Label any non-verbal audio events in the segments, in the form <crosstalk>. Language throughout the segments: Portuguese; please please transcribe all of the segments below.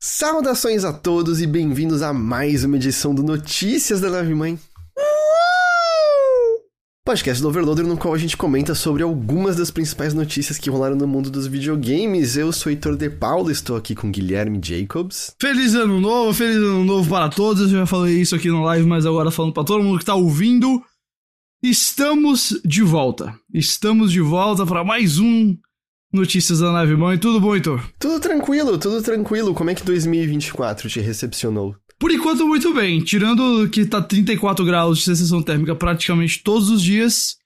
Saudações a todos e bem-vindos a mais uma edição do Notícias da Nave Mãe. Podcast do Overloader no qual a gente comenta sobre algumas das principais notícias que rolaram no mundo dos videogames. Eu sou Heitor De Paulo, estou aqui com Guilherme Jacobs. Feliz ano novo, feliz ano novo para todos. Eu já falei isso aqui no live, mas agora falando para todo mundo que tá ouvindo. Estamos de volta. Estamos de volta para mais um Notícias da Nave Mãe. Tudo bom, Heitor? Tudo tranquilo, tudo tranquilo. Como é que 2024 te recepcionou? Por enquanto, muito bem. Tirando que tá 34 graus de sensação térmica praticamente todos os dias.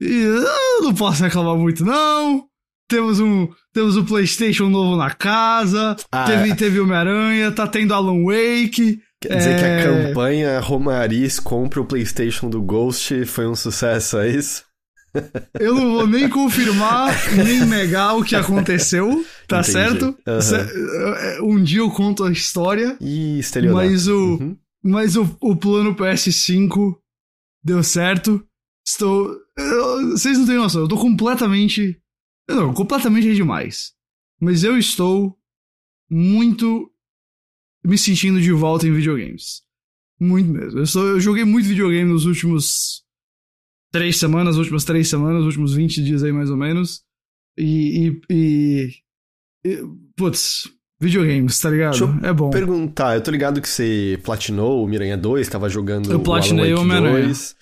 E eu não posso reclamar muito, não. Temos um, temos um PlayStation novo na casa. Ah, teve teve Homem-Aranha. Tá tendo Alan Wake. Quer dizer que a É. campanha Romariz compra o PlayStation do Ghost foi um sucesso, é isso? Eu não vou nem confirmar, nem negar o que aconteceu, tá Entendi. certo? Cê- Um dia eu conto a história, estelionato. mas o, Uhum. mas o, o plano PS5 deu certo. Estou. eu- Vocês não têm noção, eu tô completamente. Não, completamente é demais. Mas eu estou muito me sentindo de volta em videogames. Muito mesmo. Eu, sou, eu joguei muito videogame nos últimos três semanas, últimas três semanas, últimos 20 dias aí mais ou menos. E. e, e- e- putz, videogames, tá ligado? Deixa eu é bom. Perguntar, eu tô ligado que você platinou o Miranha 2, tava jogando Eu platinei o Alan Wake Homem-Aranha. 2,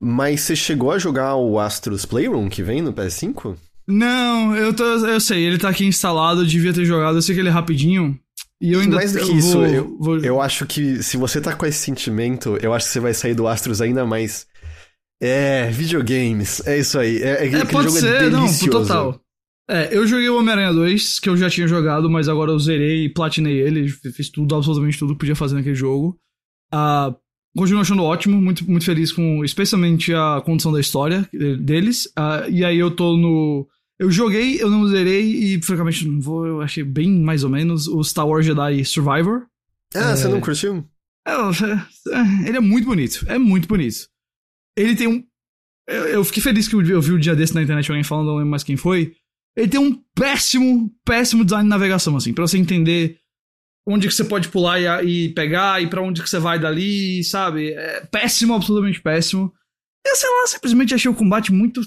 mas você chegou a jogar o Astros Playroom que vem no PS5? Não, eu, tô, eu sei, ele tá aqui instalado, eu devia ter jogado, eu sei que ele é rapidinho. E eu ainda Mais do que isso, vou- eu- vou- Eu acho que se você tá com esse sentimento, eu acho que você vai sair do Astros ainda mais. É, videogames, é isso aí. É, é, É, pode jogo ser, é não, total. É, eu joguei o Homem-Aranha 2, que eu já tinha jogado, mas agora eu zerei e platinei ele, fiz tudo, absolutamente tudo que podia fazer naquele jogo. Ah, continuo achando ótimo, muito, muito feliz com, especialmente a condição da história eh, deles. Ah, e aí eu tô no... Eu joguei, eu não zerei e, francamente, não vou, eu achei bem mais ou menos o Star Wars Jedi Survivor. Ah, você É. não curtiu? É, é, ele é muito bonito. É muito bonito. Ele tem um. Eu, fiquei feliz que eu vi, o dia desse na internet alguém falando, não lembro mais quem foi. Ele tem um péssimo, péssimo design de navegação, assim, pra você entender onde que você pode pular e, e pegar e pra onde que você vai dali, sabe? É péssimo, absolutamente péssimo. Eu sei lá, simplesmente achei o combate muito.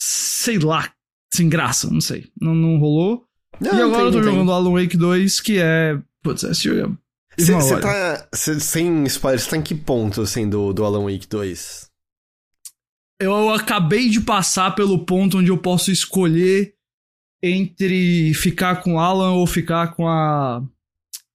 sei lá, sem graça, não sei. Não, não rolou. Não, e agora eu tô jogando. Alan Wake 2, que é. Putz, esse jogo é. Você tá. cê- sem spoiler, você tá em que ponto, assim, do, do Alan Wake 2? Eu acabei de passar pelo ponto onde eu posso escolher entre ficar com Alan ou ficar com a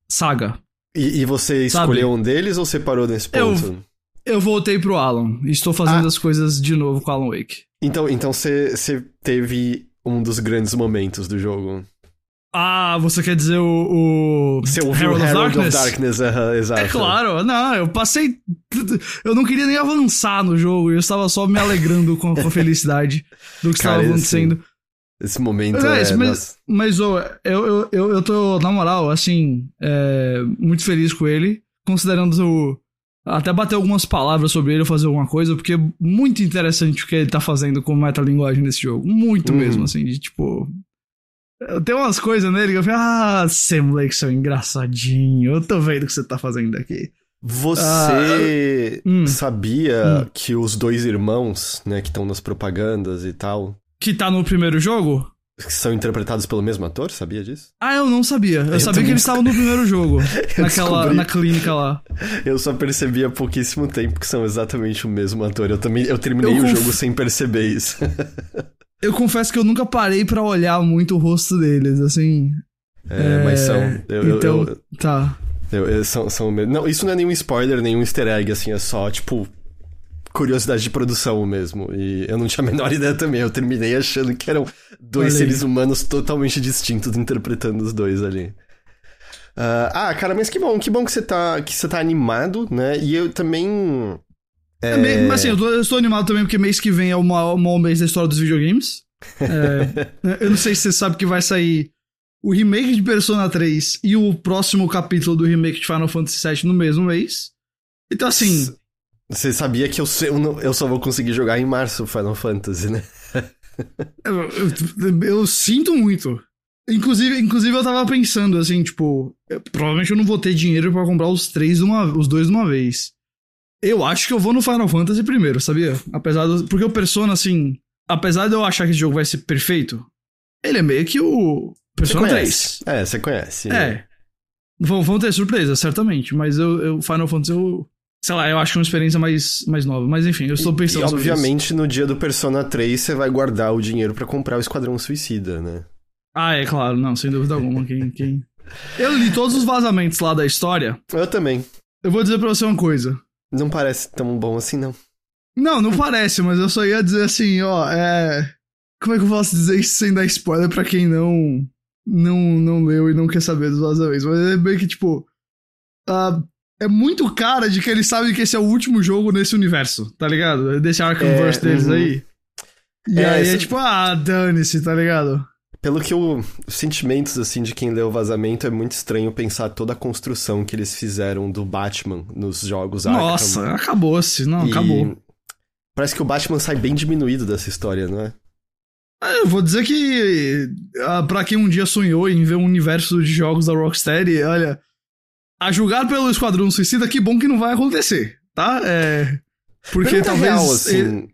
Saga. E, e você Sabe? escolheu um deles ou você parou nesse Eu- ponto? Eu voltei pro Alan estou fazendo Ah. as coisas de novo com Alan Wake. Então, então você, você teve um dos grandes momentos do jogo. Ah, você quer dizer o. o Você ouviu Herald of Herald of Darkness? Darkness, aham, exato. É claro, não, eu passei. Eu não queria nem avançar no jogo, eu estava só me alegrando com, a felicidade do que Cara, estava acontecendo. Esse momento Mas, é... mas, nossa. mas ô, eu, eu, eu, eu tô, na moral, assim, é, muito feliz com ele, considerando o, até bater algumas palavras sobre ele ou fazer alguma coisa, porque é muito interessante o que ele tá fazendo com metalinguagem nesse jogo. Muito Uhum. mesmo, assim, de tipo. Tem umas coisas nele que eu falei, ah, Sam Lake, seu engraçadinho, eu tô vendo o que você tá fazendo aqui. Você hum. sabia Hum. que os dois irmãos, né, que estão nas propagandas e tal, Que tá no primeiro jogo? que são interpretados pelo mesmo ator? Sabia disso? Ah, eu não sabia. Eu, Eu sabia que eles estavam no primeiro jogo. <laughs> naquela, descobri. na clínica lá. <laughs> Eu só percebi há pouquíssimo tempo que são exatamente o mesmo ator. Eu também eu terminei Eu o conf- jogo sem perceber isso. <laughs> Eu confesso que eu nunca parei pra olhar muito o rosto deles, assim. É, mas são. Eu, então, eu- tá. eu- eu- são, são. Não, isso não é nenhum spoiler, nenhum easter egg, assim, é só, tipo, curiosidade de produção mesmo. E eu não tinha a menor <laughs> ideia também. Eu terminei achando que eram dois Olha aí. seres humanos totalmente distintos interpretando os dois ali. Ah, ah, cara, mas que bom, que bom que você tá, que você tá animado, né? E eu também. É... bem- mas assim, eu, tô, eu estou animado também porque mês que vem é o maior, maior mês da história dos videogames. É, <laughs> eu não sei se você sabe que vai sair o remake de Persona 3 e o próximo capítulo do remake de Final Fantasy VII no mesmo mês. Então, assim. Você sabia que eu, eu só vou conseguir jogar em março Final Fantasy, né? <laughs> eu, eu, eu, sinto muito. Inclusive, inclusive, eu tava pensando, assim, tipo, eu, provavelmente eu não vou ter dinheiro para comprar os três, uma, os dois de uma vez. Eu acho que eu vou no Final Fantasy primeiro, sabia? Apesar do, Porque o Persona, assim, apesar de eu achar que esse jogo vai ser perfeito, ele é meio que o Persona 3. É, você conhece. É. Vão, vão ter surpresa, certamente, mas eu, eu Final Fantasy eu sei lá, eu acho que é uma experiência mais, mais nova. Mas enfim, eu estou pensando e, e obviamente, no dia do Persona 3, você vai guardar o dinheiro para comprar o Esquadrão Suicida, né? Ah, é claro, não, sem dúvida alguma. Quem, quem... Eu li todos os vazamentos lá da história. Eu também. Eu vou dizer pra você uma coisa. Não parece tão bom assim, não. Não, não parece, mas eu só ia dizer assim, ó, é. Como é que eu posso dizer isso sem dar spoiler pra quem não. Não, não leu e não quer saber dos vazamentos? Mas é bem que, tipo. Uh, é muito cara de que eles sabem que esse é o último jogo nesse universo, tá ligado? Desse Arkhamverse é, deles uhum. aí. E é, aí esse... é tipo, ah, dane-se, tá ligado? Pelo que eu. Os sentimentos, assim, de quem leu o vazamento, é muito estranho pensar toda a construção que eles fizeram do Batman nos jogos Nossa, Arkham. acabou-se. Não, e... acabou. Parece que o Batman sai bem diminuído dessa história, não é? é eu vou dizer que, ah, para quem um dia sonhou em ver um universo de jogos da Rocksteady, olha, a julgar pelo Esquadrão Suicida, que bom que não vai acontecer, tá? É. Porque talvez. Real, assim, ele...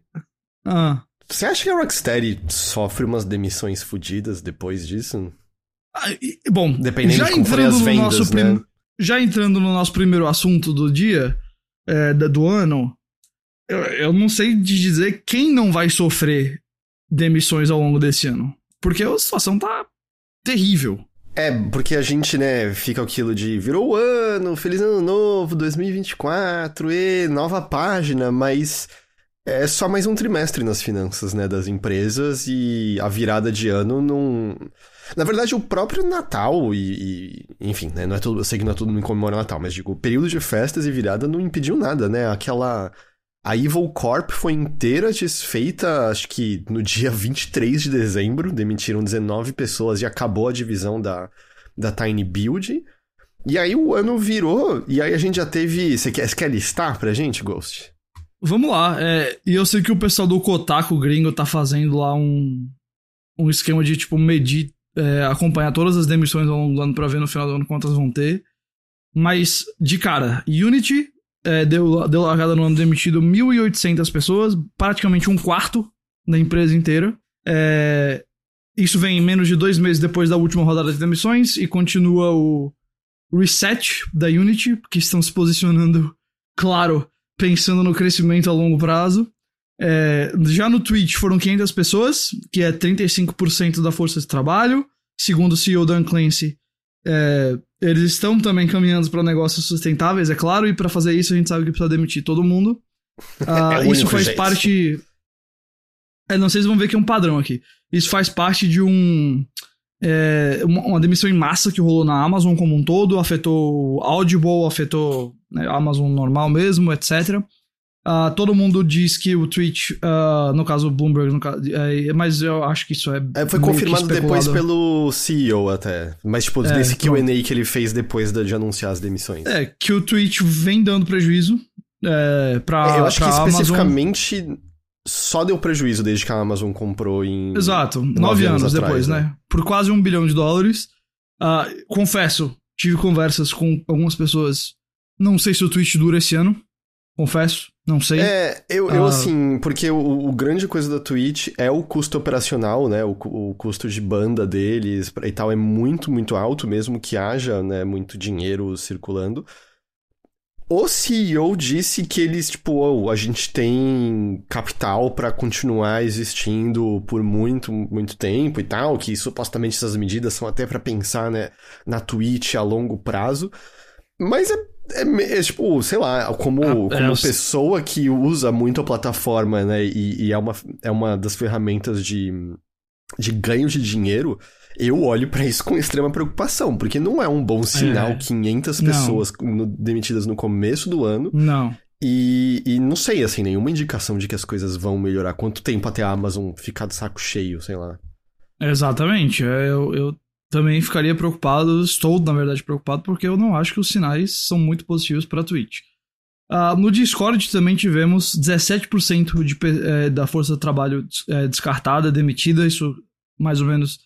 ah. Você acha que a Rocksteady sofre umas demissões fodidas depois disso? Ah, e, bom, dependendo já de como forem as vendas, né? Prim... Já entrando no nosso primeiro assunto do dia, é, do ano, eu, eu não sei de dizer quem não vai sofrer demissões ao longo desse ano. Porque a situação tá terrível. É, porque a gente, né, fica aquilo de virou o ano, feliz ano novo, 2024, e nova página, mas é só mais um trimestre nas finanças, né, das empresas e a virada de ano não. Na verdade, o próprio Natal e, e, enfim, né, não é tudo, eu sei que não é todo mundo comemora Natal, mas digo, o período de festas e virada não impediu nada, né? Aquela a Evil Corp foi inteira desfeita, acho que no dia <laughs> 23 de dezembro, demitiram 19 pessoas e acabou a divisão da, da Tiny Build. E aí o ano virou, e aí a gente já teve. Você quer, você quer listar pra gente, Ghost? Vamos lá, é, e eu sei que o pessoal do Kotaku gringo tá fazendo lá um, um esquema de, tipo, medir, é, acompanhar todas as demissões ao longo do ano pra ver no final do ano quantas vão ter. Mas, de cara, Unity é, deu, deu largada no ano demitido 1.800 pessoas, praticamente um quarto da empresa inteira. É, isso vem menos de dois meses depois da última rodada de demissões e continua o reset da Unity, que estão se posicionando, claro, pensando no crescimento a longo prazo. É, já no Twitch foram 500 pessoas, que é 35% da força de trabalho. Segundo o CEO Dan Clancy, é, eles estão também caminhando para negócios sustentáveis, é claro, e para fazer isso a gente sabe que precisa demitir todo mundo. Uh, <laughs> é isso faz jeito. parte. É, não sei se vão ver que é um padrão aqui. Isso faz parte de um. É, uma, uma, demissão em massa que rolou na Amazon como um todo, afetou Audible, afetou né, Amazon normal mesmo, etc. Uh, todo mundo diz que o tweet, uh, no caso o Bloomberg, no caso, é, mas eu acho que isso é. é foi confirmado depois pelo CEO até. Mas, tipo, é, desse QA que ele fez depois de, de, anunciar as demissões. É, que o tweet vem dando prejuízo. É, pra, é, eu acho que Amazon... especificamente só deu prejuízo desde que a Amazon comprou em. Exato, nove, nove anos, anos depois, né? né? Por quase um bilhão de dólares. Uh, confesso, tive conversas com algumas pessoas. Não sei se o tweet dura esse ano. Confesso, não sei. É, eu, eu ah. assim, porque o, o, grande coisa da Twitch é o custo operacional, né? O, o custo de banda deles e tal é muito, muito alto, mesmo que haja, né, muito dinheiro circulando. O CEO disse que eles, tipo, oh, a gente tem capital para continuar existindo por muito, muito tempo e tal, que supostamente essas medidas são até para pensar, né, na Twitch a longo prazo. Mas é é, é, tipo, sei lá, como, ah, como é, pessoa que usa muito a plataforma, né? E, e, é, uma, é uma das ferramentas de, de ganho de dinheiro. Eu olho para isso com extrema preocupação, porque não é um bom sinal é. 500 pessoas no, demitidas no começo do ano. Não. E, e, não sei, assim, nenhuma indicação de que as coisas vão melhorar. Quanto tempo até a Amazon ficar de saco cheio, sei lá. Exatamente. É, eu, eu também ficaria preocupado, estou, na verdade, preocupado, porque eu não acho que os sinais são muito positivos para a Twitch. Uh, no Discord também tivemos 17% de, é, da força de trabalho é, descartada, demitida. Isso mais ou menos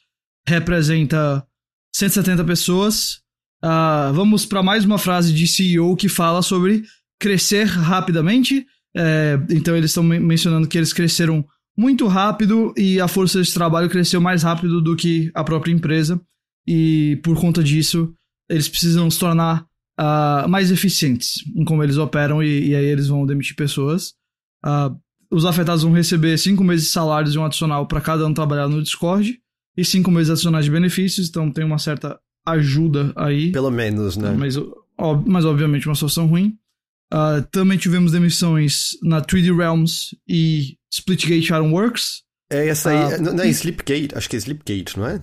representa 170 pessoas. Uh, vamos para mais uma frase de CEO que fala sobre crescer rapidamente. É, então eles estão mencionando que eles cresceram muito rápido e a força de trabalho cresceu mais rápido do que a própria empresa. E por conta disso, eles precisam se tornar uh, mais eficientes em como eles operam e, e aí eles vão demitir pessoas. Uh, os afetados vão receber cinco meses de salários e um adicional para cada um trabalhar no Discord e cinco meses adicionais de benefícios, então tem uma certa ajuda aí. Pelo menos, né? Mas, mas obviamente uma situação ruim. Uh, também tivemos demissões na 3D Realms e Splitgate Ironworks. É essa aí, uh, não é Slipgate, acho que é Slipgate, não é?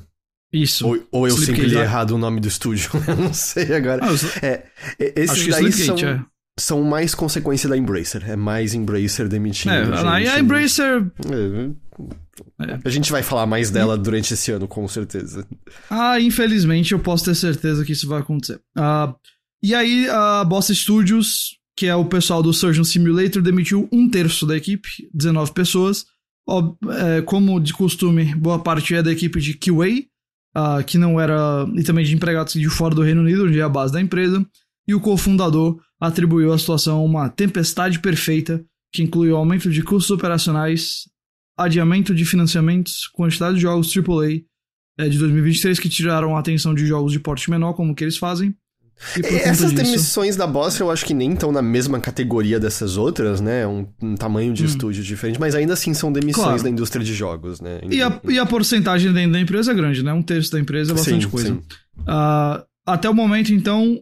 Isso. Ou, ou eu sempre li errado o nome do estúdio, <laughs> eu não sei agora. Ah, é, esses acho que daí são, é. são mais consequência da Embracer, é mais Embracer demitindo. É, gente. a Embracer... É, é. A gente vai falar mais dela durante esse ano, com certeza. Ah, infelizmente eu posso ter certeza que isso vai acontecer. Uh, e aí a Boss Studios que é o pessoal do Surgeon Simulator, demitiu um terço da equipe, 19 pessoas. É, como de costume, boa parte é da equipe de QA, uh, que não era. e também de empregados de fora do Reino Unido, onde é a base da empresa. E o cofundador atribuiu a situação a uma tempestade perfeita, que incluiu aumento de custos operacionais, adiamento de financiamentos, quantidade de jogos AAA é, de 2023 que tiraram a atenção de jogos de porte menor, como que eles fazem, essas disso... demissões da Boss eu acho que nem estão na mesma categoria dessas outras, né? Um, um tamanho de hum. estúdio diferente, mas ainda assim são demissões claro. da indústria de jogos, né? E a, e a porcentagem dentro da empresa é grande, né? Um terço da empresa é bastante sim, coisa. Sim. Uh, até o momento, então,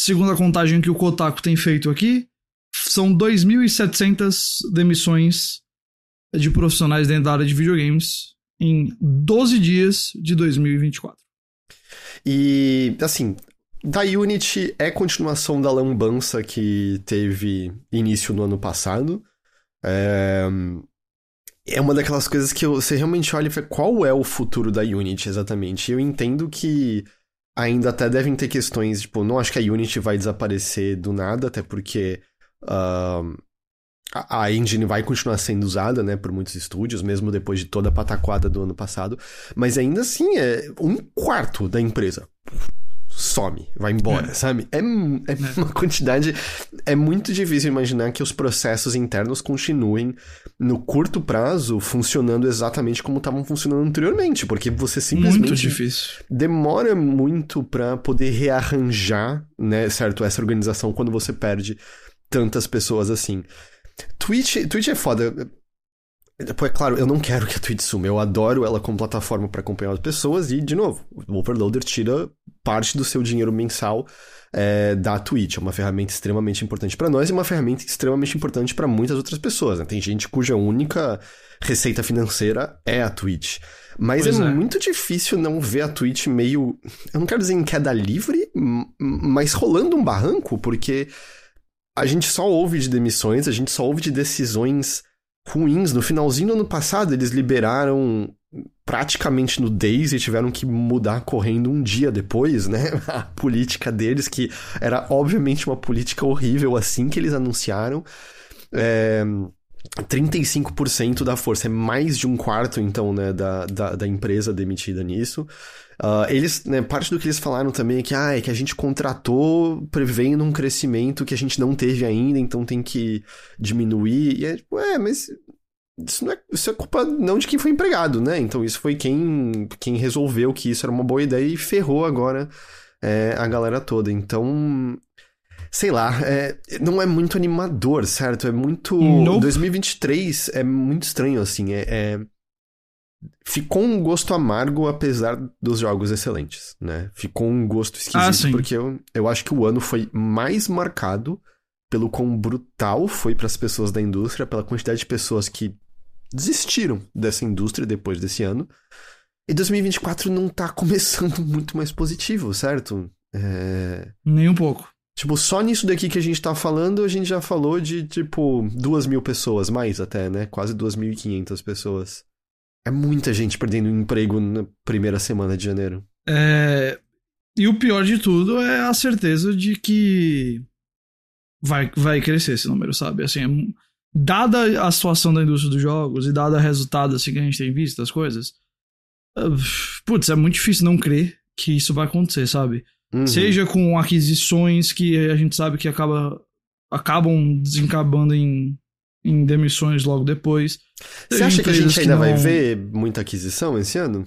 segundo a contagem que o Kotaku tem feito aqui, são 2.700 demissões de profissionais dentro da área de videogames em 12 dias de 2024. E, assim, da Unity é continuação da lambança que teve início no ano passado. É, é uma daquelas coisas que você realmente olha e fala, qual é o futuro da Unity exatamente? Eu entendo que ainda até devem ter questões, tipo, não acho que a Unity vai desaparecer do nada, até porque uh, a engine vai continuar sendo usada, né, por muitos estúdios, mesmo depois de toda a pataquada do ano passado, mas ainda assim é um quarto da empresa some, vai embora, é. sabe? É, é, é, uma quantidade. É muito difícil imaginar que os processos internos continuem no curto prazo funcionando exatamente como estavam funcionando anteriormente, porque você simplesmente. Muito difícil. Demora muito para poder rearranjar, né, certo? Essa organização quando você perde tantas pessoas assim. Twitch, Twitch é foda. Pô, é claro, eu não quero que a Twitch suma. Eu adoro ela como plataforma para acompanhar as pessoas e, de novo, o Overloader tira parte do seu dinheiro mensal é, da Twitch. É uma ferramenta extremamente importante para nós e uma ferramenta extremamente importante para muitas outras pessoas. Né? Tem gente cuja única receita financeira é a Twitch. Mas é, é, muito difícil não ver a Twitch meio. Eu não quero dizer em queda livre, mas rolando um barranco, porque a gente só ouve de demissões, a gente só ouve de decisões ruins. No finalzinho do ano passado, eles liberaram praticamente no Days e tiveram que mudar correndo um dia depois, né? <laughs> A política deles, que era obviamente uma política horrível assim que eles anunciaram. É... 35% da força, é mais de um quarto, então, né, da, da, da empresa demitida nisso. Uh, eles, né, parte do que eles falaram também é que, ah, é que a gente contratou prevendo um crescimento que a gente não teve ainda, então tem que diminuir. E é tipo, é, mas isso, não é, isso é culpa não de quem foi empregado, né? Então isso foi quem, quem resolveu que isso era uma boa ideia e ferrou agora é, a galera toda. Então, sei lá, é, não é muito animador, certo? É muito. Nope. 2023 é muito estranho, assim. É, é, Ficou um gosto amargo, apesar dos jogos excelentes, né? Ficou um gosto esquisito, ah, porque eu, eu acho que o ano foi mais marcado pelo quão brutal foi para as pessoas da indústria, pela quantidade de pessoas que desistiram dessa indústria depois desse ano. E 2024 não tá começando <laughs> muito mais positivo, certo? É... Nem um pouco. Tipo, só nisso daqui que a gente tá falando, a gente já falou de, tipo, duas mil pessoas, mais até, né? Quase duas mil e quinhentas pessoas. É muita gente perdendo emprego na primeira semana de janeiro. É... E o pior de tudo é a certeza de que vai, vai crescer esse número, sabe? Assim, é... dada a situação da indústria dos jogos e dada o resultado assim, que a gente tem visto das coisas, uh, putz, é muito difícil não crer que isso vai acontecer, sabe? Uhum. Seja com aquisições que a gente sabe que acaba, acabam desencabando em, em demissões logo depois. Você acha que a gente ainda não... vai ver muita aquisição esse ano?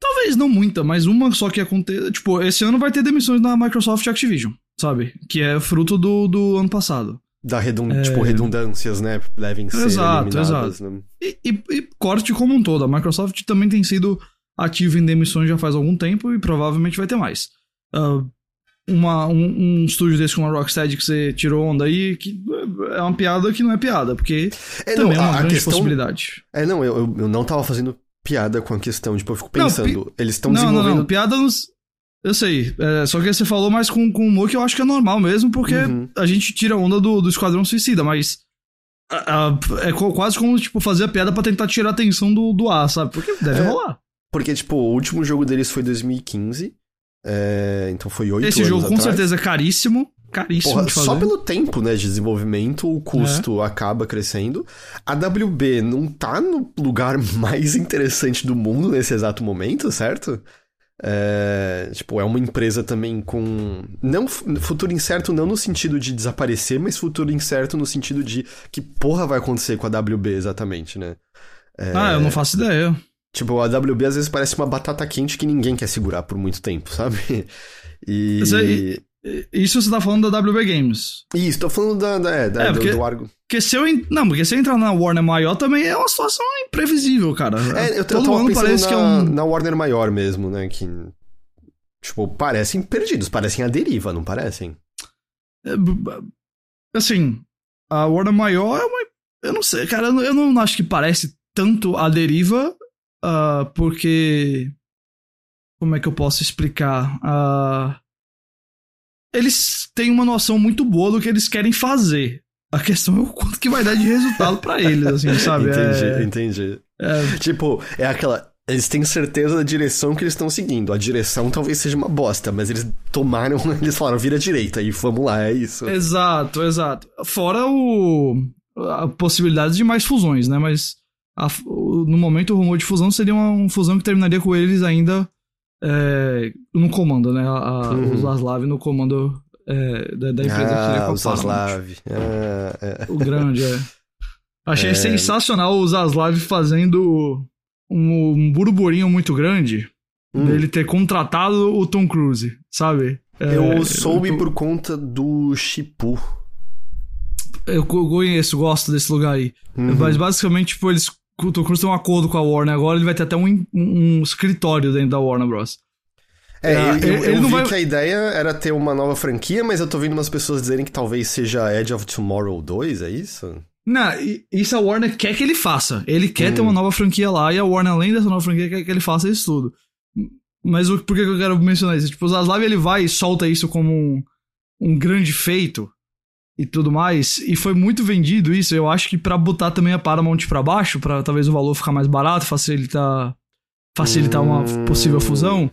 Talvez não muita, mas uma só que aconteça. Tipo, esse ano vai ter demissões na Microsoft e Activision, sabe? Que é fruto do, do ano passado. Da redund... é... tipo, redundâncias, né? Devem ser exato, exato. Né? E, e, e corte como um todo. A Microsoft também tem sido ativo em demissões já faz algum tempo e provavelmente vai ter mais. Uh, uma, um, um, estúdio desse como a Rocksteady que você tirou onda aí, que é uma piada que não é piada, porque é, também não, é uma grande questão... possibilidade. É, não, eu, eu não tava fazendo piada com a questão, tipo, eu fico pensando, não, pi... eles estão desenvolvendo... Não, não, piada nos... Eu sei, é, só que você falou mais com, com humor que eu acho que é normal mesmo, porque uhum. a gente tira onda do, do Esquadrão Suicida, mas... é quase como, tipo, fazer a piada para tentar tirar a atenção do, do ar, sabe? Porque deve é, rolar. Porque, tipo, o último jogo deles foi 2015. É, então foi oito Esse jogo com atrás. certeza é caríssimo. Caríssimo Porra. Só pelo tempo né, de desenvolvimento, o custo é. acaba crescendo. A WB não tá no lugar <laughs> mais interessante do mundo nesse exato momento, certo? É, tipo, é uma empresa também com. Não, futuro incerto não no sentido de desaparecer, mas futuro incerto no sentido de que porra vai acontecer com a WB exatamente, né? É... Ah, eu não faço ideia. Tipo, a WB às vezes parece uma batata quente que ninguém quer segurar por muito tempo, sabe? <laughs> E. Isso você tá falando da WB Games. Isso, tô falando da, da, é, da é, porque, do, do Argo. Porque se eu. Não, porque se eu entrar na Warner maior também é uma situação imprevisível, cara. É, eu, Todo eu ano parece na, que é um. Na Warner maior mesmo, né? Que. Tipo, parecem perdidos, parecem a deriva, não parecem? É, assim, a Warner maior é uma. Eu não sei, cara, eu não acho que parece tanto a deriva Uh, porque. Como é que eu posso explicar? Uh, eles têm uma noção muito boa do que eles querem fazer. A questão é o quanto que vai dar de resultado para eles, <laughs> assim, sabe? entendi, é... entendi. É... Tipo, é aquela. Eles têm certeza da direção que eles estão seguindo. A direção talvez seja uma bosta, mas eles tomaram, <laughs> eles falaram, vira direita e vamos lá, é isso. Exato, exato. Fora o. a possibilidade de mais fusões, né? Mas a, no momento o rumor de fusão seria uma, uma, fusão que terminaria com eles ainda é, no comando, né? A, uhum. O Zaslav no comando é, da, da, empresa ah, que seria com a o Zaslav. Ah, é. O grande, é. Achei é. sensacional o Zaslav fazendo um, um burburinho muito grande hum. dele ter contratado o Tom Cruise, sabe? É, eu soube eu por conta do Chipu. Eu conheço, gosto desse lugar aí. Uhum. Mas basicamente, tipo, eles o Tom Cruise tem um acordo com a Warner agora, ele vai ter até um, um escritório dentro da Warner Bros. É, é eu, ele, eu vi vai... que a ideia era ter uma nova franquia, mas eu tô vendo umas pessoas dizerem que talvez seja Edge of Tomorrow 2, é isso? Não, isso a Warner quer que ele faça. Ele quer hum. ter uma nova franquia lá e a Warner, além dessa nova franquia, quer que ele faça isso tudo. Mas o, por que eu quero mencionar isso? Tipo, o Zaslav ele vai e solta isso como um, um grande feito e tudo mais. E foi muito vendido isso. Eu acho que para botar também a Paramount para baixo, para talvez o valor ficar mais barato, facilitar facilitar uma possível fusão.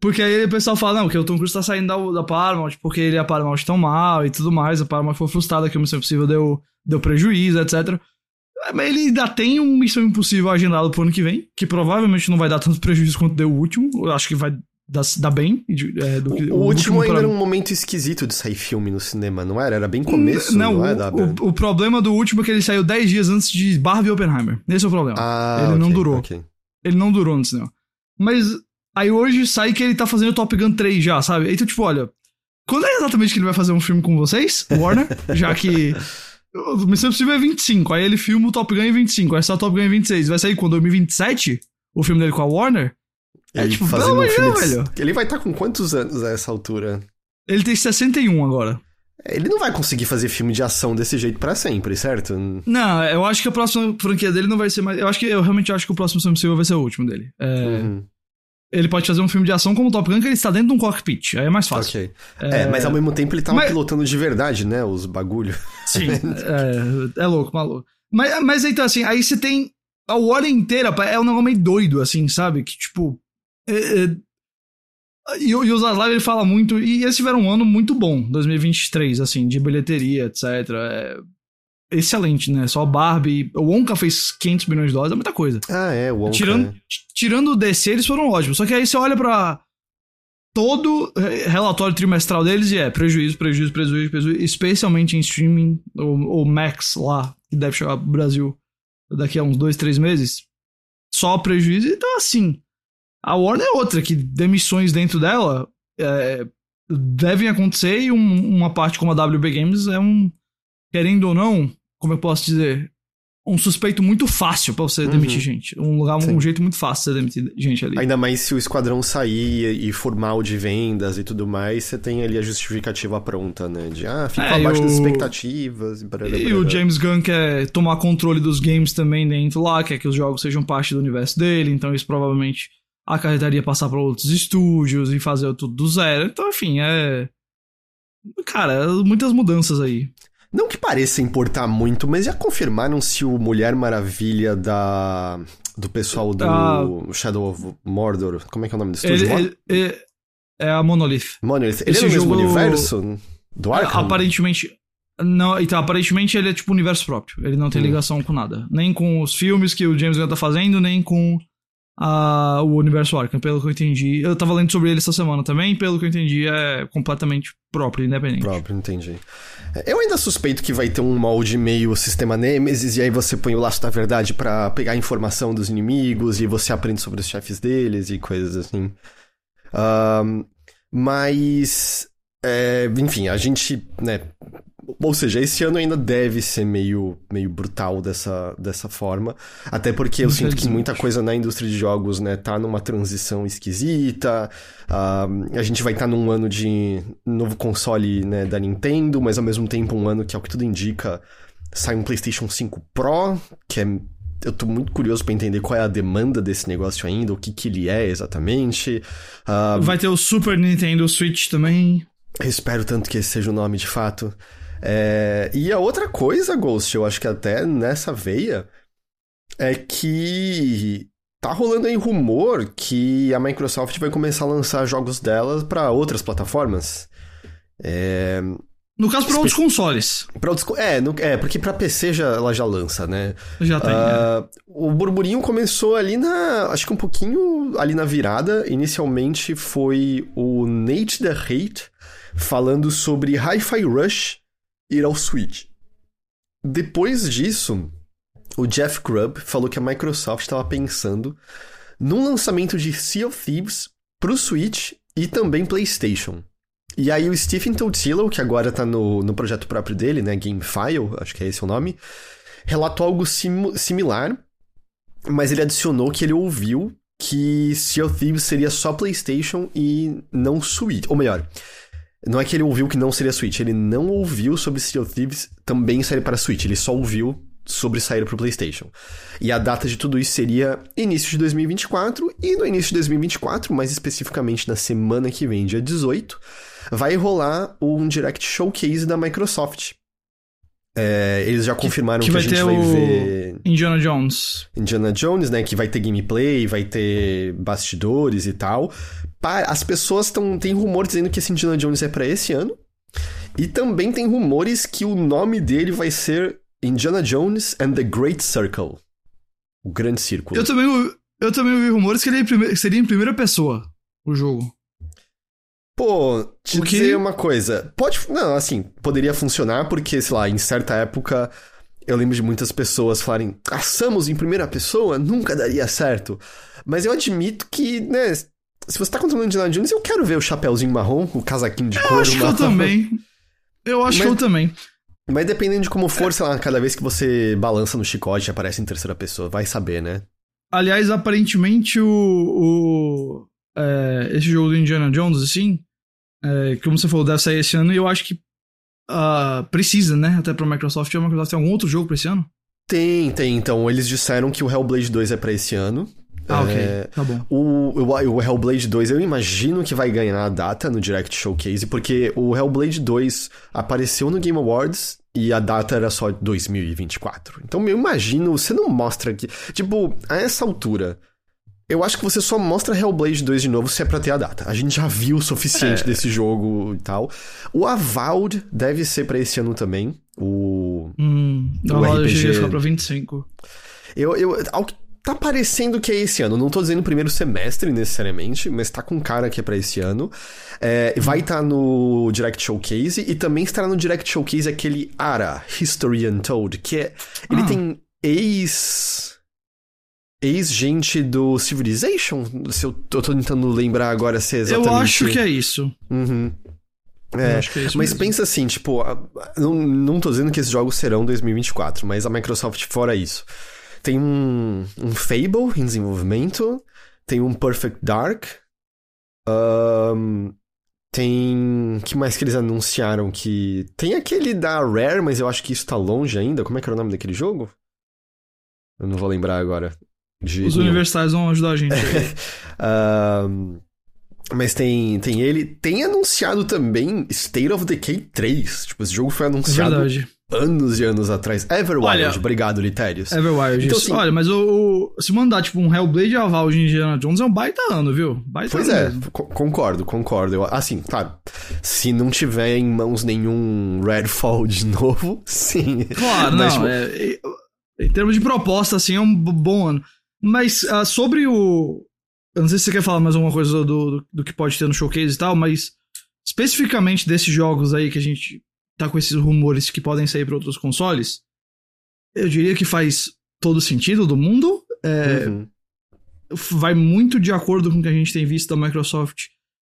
Porque aí o pessoal fala, não, que o Tom Cruise tá saindo da, da Paramount porque ele e a Paramount tão mal e tudo mais. A Paramount foi frustrada que o Missão Impossível deu, deu prejuízo, etc. Mas ele ainda tem um Missão Impossível agendado pro ano que vem, que provavelmente não vai dar tanto prejuízo quanto deu o último. Eu acho que vai dá, dá bem. É, do, o, o, último, último ainda pra... era um momento esquisito de sair filme no cinema, não era? Era bem começo, não, não é, o, o, problema do último é que ele saiu 10 dias antes de Barbie e Oppenheimer. Esse é o problema. Ah, ele okay, não durou. Okay. Ele não durou no cinema. Mas aí hoje sai que ele tá fazendo Top Gun 3 já, sabe? Então, tipo, olha, quando é exatamente que ele vai fazer um filme com vocês, Warner? <laughs> já que... O Missão Impossível é 25, aí ele filma o Top Gun em 25, aí só o Top Gun em 26. Vai sair quando? 2027? O filme dele com a Warner? É, tipo, fazendo um filme de... velho. Ele vai estar tá com quantos anos a essa altura? Ele tem 61 agora. Ele não vai conseguir fazer filme de ação desse jeito para sempre, certo? Não, eu acho que a próxima franquia dele não vai ser mais. Eu acho que eu realmente acho que o próximo Impossível vai ser o último dele. É... Uhum. ele pode fazer um filme de ação como o Top Gun, que ele está dentro de um cockpit. Aí é mais fácil. Ok. É, mas ao mesmo tempo ele tava Mas- pilotando de verdade, né? Os bagulho. Sim, <laughs> é, é louco, maluco. Mas, mas então, assim, aí você tem. A Warner inteira é um negócio meio doido, assim, sabe? Que, tipo. É- é- e, o- e o Zaslav, ele fala muito. E eles tiveram um ano muito bom, 2023, assim, de bilheteria, etc. É excelente, né? Só Barbie. O Wonka fez 500 milhões de dólares, é muita coisa. Ah, é, o Wonka, Tirando, é. tirando o DC, eles foram ótimos. Só que aí você olha pra todo relatório trimestral deles e é prejuízo, prejuízo, prejuízo, prejuízo, especialmente em streaming, o, o Max lá, que deve chegar pro Brasil daqui a uns dois, três meses, só prejuízo. Então, assim, a Warner é outra, que demissões dentro dela eh, devem acontecer e um- uma parte como a WB Games é um, querendo ou não, como eu posso dizer, um suspeito muito fácil pra você Uhum. demitir gente. Um lugar, um Sim. jeito muito fácil de você demitir gente ali. Ainda mais se o esquadrão sair e for mal de vendas e tudo mais, você tem ali a justificativa pronta, né? De, ah, ficou É, abaixo e das o- expectativas. barará, E barará. o James Gunn quer tomar controle dos games também dentro lá, quer que os jogos sejam parte do universo dele, então isso provavelmente acarretaria passar para outros estúdios e fazer tudo do zero. Então, enfim, é. Cara, muitas mudanças aí. Não que pareça importar muito, mas já confirmaram se o Mulher Maravilha da do pessoal do Ah. Shadow of Mordor, como é que é o nome do estúdio? Ele, ele- ele- é a Monolith. Monolith. Ele esse é no mesmo universo do Arkham? Aparentemente. Não, então, aparentemente ele é tipo universo próprio. Ele não tem Hum. ligação com nada. Nem com os filmes que o James Gunn tá fazendo, nem com a, o universo Arkham, pelo que eu entendi. Eu tava lendo sobre ele essa semana também, pelo que eu entendi, é completamente próprio, independente. Próprio, entendi. Eu ainda suspeito que vai ter um molde meio sistema Nemesis, e aí você põe o laço da verdade pra pegar informação dos inimigos, e você aprende sobre os chefes deles e coisas assim. Ahn, mas. é, enfim, a gente, né. Ou seja, esse ano ainda deve ser meio, meio brutal dessa, dessa forma. Até porque eu sinto que muita coisa na indústria de jogos, né, tá numa transição esquisita. Ah, a gente vai estar num ano de novo console né, da Nintendo, mas ao mesmo tempo um ano que, ao que tudo indica, sai um PlayStation 5 Pro, que é. Eu tô muito curioso pra entender qual é a demanda desse negócio ainda, o que, que ele é exatamente. Ah, Vai ter o Super Nintendo Switch também. espero tanto que esse seja o nome de fato. É, E a outra coisa, Ghost, eu acho que até nessa veia, é que tá rolando aí rumor que a Microsoft vai começar a lançar jogos dela pra outras plataformas. É, No caso, para outros consoles. pra outros é, no- é, porque pra PC já, ela já lança, né? Já tem. né? Ah, o burburinho começou ali na. Acho que um pouquinho ali na virada. Inicialmente foi o Nate the Hate falando sobre Hi-Fi Rush ir ao Switch. Depois disso, o Jeff Grubb falou que a Microsoft estava pensando num lançamento de Sea of Thieves pro Switch e também PlayStation. E aí o Stephen Totilo, que agora tá no, no projeto próprio dele, né, Gamefile, acho que é esse o nome, relatou algo sim- similar, mas ele adicionou que ele ouviu que Sea of Thieves seria só PlayStation e não Switch. Ou melhor, não é que ele ouviu que não seria Switch, ele não ouviu sobre Sea of Thieves também sair para Switch, ele só ouviu sobre sair para o PlayStation. E a data de tudo isso seria início de 2024, e no início de 2024, mais especificamente na semana que vem, dia 18, vai rolar um Direct Showcase da Microsoft. É, eles já confirmaram que, que a vai gente ter vai o- ver Indiana Jones. Indiana Jones, né? Que vai ter gameplay, vai ter bastidores e tal. As pessoas estão. Tem rumor dizendo que esse Indiana Jones é pra esse ano. E também tem rumores que o nome dele vai ser Indiana Jones and the Great Circle. O Grande Círculo. Eu também, ouvi- eu também ouvi rumores que ele é seria em primeira pessoa o jogo. Pô, te O que- dizer uma coisa. Pode. Não, assim, poderia funcionar porque, sei lá, em certa época. Eu lembro de muitas pessoas falarem, ah, Samus em primeira pessoa nunca daria certo. Mas eu admito que, né, se você tá controlando Indiana Jones, eu quero ver o chapéuzinho marrom, o casaquinho de Eu couro acho que eu também. Eu acho Mas- que eu também. Mas dependendo de como for, sei lá, cada vez que você balança no chicote aparece em terceira pessoa, vai saber, né? Aliás, aparentemente o. o é, esse jogo do Indiana Jones, assim, é, como você falou, deve sair esse ano e eu acho que ah, precisa, né? Até pra Microsoft. A Microsoft tem algum outro jogo pra esse ano? Tem, tem. Então, eles disseram que o Hellblade 2 é pra esse ano. Ah, ok. É, tá bom. O, o, o, Hellblade 2, eu imagino que vai ganhar a data no Direct Showcase, porque o Hellblade 2 apareceu no Game Awards e a data era só 2024. Então eu imagino, você não mostra que. Tipo, a essa altura. Eu acho que você só mostra Hellblade 2 de novo se é pra ter a data. A gente já viu o suficiente é. desse jogo e tal. O Avowed deve ser para esse ano também. O. Hum, o Avowed RPG... eu ficar pra 25. Eu, eu, ao que tá parecendo que é esse ano. Não tô dizendo primeiro semestre necessariamente, mas tá com cara que é pra esse ano. É, vai estar tá no Direct Showcase e também estará no Direct Showcase aquele ARA, History Untold, que é. Ele ah. tem ex. Ex-gente do Civilization? Se eu, eu tô tentando lembrar agora se é exatamente. Eu acho que é isso. Uhum. É, é mas mesmo. pensa assim, tipo, não, não tô dizendo que esses jogos serão 2024, mas a Microsoft fora isso. Tem um, um Fable em desenvolvimento, tem um Perfect Dark, um, tem. que mais que eles anunciaram? Que. Tem aquele da Rare, mas eu acho que isso tá longe ainda. Como é que era o nome daquele jogo? Eu não vou lembrar agora. De... Os universitários vão ajudar a gente. um, <laughs> mas tem, tem ele. Tem anunciado também State of Decay 3. Tipo, esse jogo foi anunciado. É verdade anos e anos atrás. Everwild, Olha, obrigado, Litérios. Everwild, então, assim, Olha, mas o, o, se mandar, tipo, um Hellblade Aval de Indiana Jones é um baita ano, viu? Baita pois ano é, concordo, concordo. Eu, assim, claro, se não tiver em mãos nenhum Redfall de <laughs> novo, sim. Claro, mas, não, tipo... é, em termos de proposta, assim, é um bom ano. Mas uh, sobre o... Eu não sei se você quer falar mais alguma coisa do, do, do que pode ter no showcase e tal, mas especificamente desses jogos aí que a gente tá com esses rumores que podem sair para outros consoles, eu diria que faz todo sentido do mundo. É, uhum. Vai muito de acordo com o que a gente tem visto da Microsoft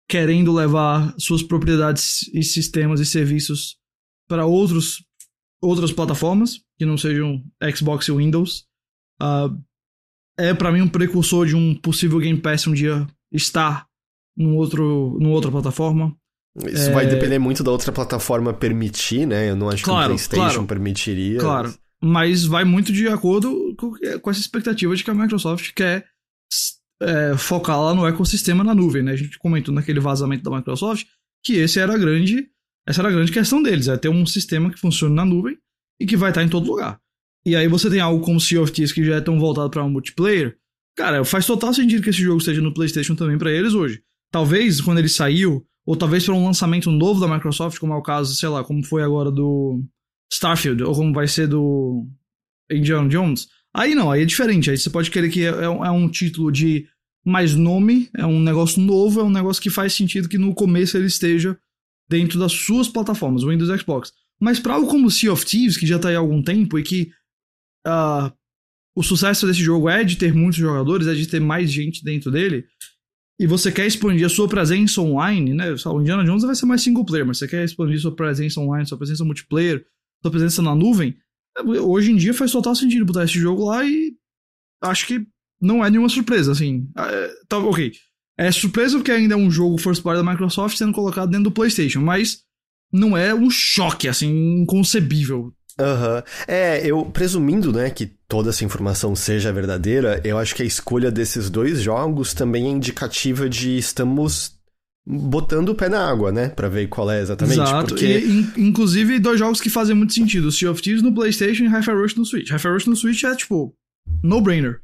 querendo levar suas propriedades e sistemas e serviços para outros outras plataformas que não sejam Xbox e Windows. Uh, é para mim um precursor de um possível Game Pass um dia estar num outro, numa outra plataforma. Isso é... vai depender muito da outra plataforma permitir, né? Eu não acho claro, que o PlayStation claro, permitiria. Claro. Mas vai muito de acordo com, essa expectativa de que a Microsoft quer é, focar lá no ecossistema na nuvem, né? A gente comentou naquele vazamento da Microsoft que esse era a grande, essa era a grande questão deles, é ter um sistema que funcione na nuvem e que vai estar em todo lugar. E aí você tem algo como Sea of Thieves que já é tão voltado para um multiplayer, cara, faz total sentido que esse jogo esteja no PlayStation também para eles hoje. Talvez quando ele saiu, ou talvez para um lançamento novo da Microsoft, como é o caso, sei lá, como foi agora do Starfield, ou como vai ser do Indiana Jones. Aí não, aí é diferente. Aí você pode querer que é, é, é um título de mais nome, é um negócio novo, é um negócio que faz sentido que no começo ele esteja dentro das suas plataformas, Windows e Xbox. Mas para algo como Sea of Thieves, que já tá aí há algum tempo e que uh, o sucesso desse jogo é de ter muitos jogadores, é de ter mais gente dentro dele, e você quer expandir a sua presença online, né? O Indiana Jones vai ser mais single player, mas você quer expandir sua presença online, sua presença multiplayer, sua presença na nuvem. Hoje em dia faz total sentido botar esse jogo lá e acho que não é nenhuma surpresa, assim. É, tá, ok. É surpresa porque ainda é um jogo first party da Microsoft sendo colocado dentro do PlayStation, mas não é um choque, assim, inconcebível. Aham. Uhum. É, eu presumindo, né, que toda essa informação seja verdadeira, eu acho que a escolha desses dois jogos também é indicativa de estamos botando o pé na água, né, para ver qual é exatamente. Exato. Porque... E, in, inclusive dois jogos que fazem muito sentido: Sea of Thieves no PlayStation e Hi-Fi Rush no Switch. Hi-Fi Rush no Switch é tipo no-brainer.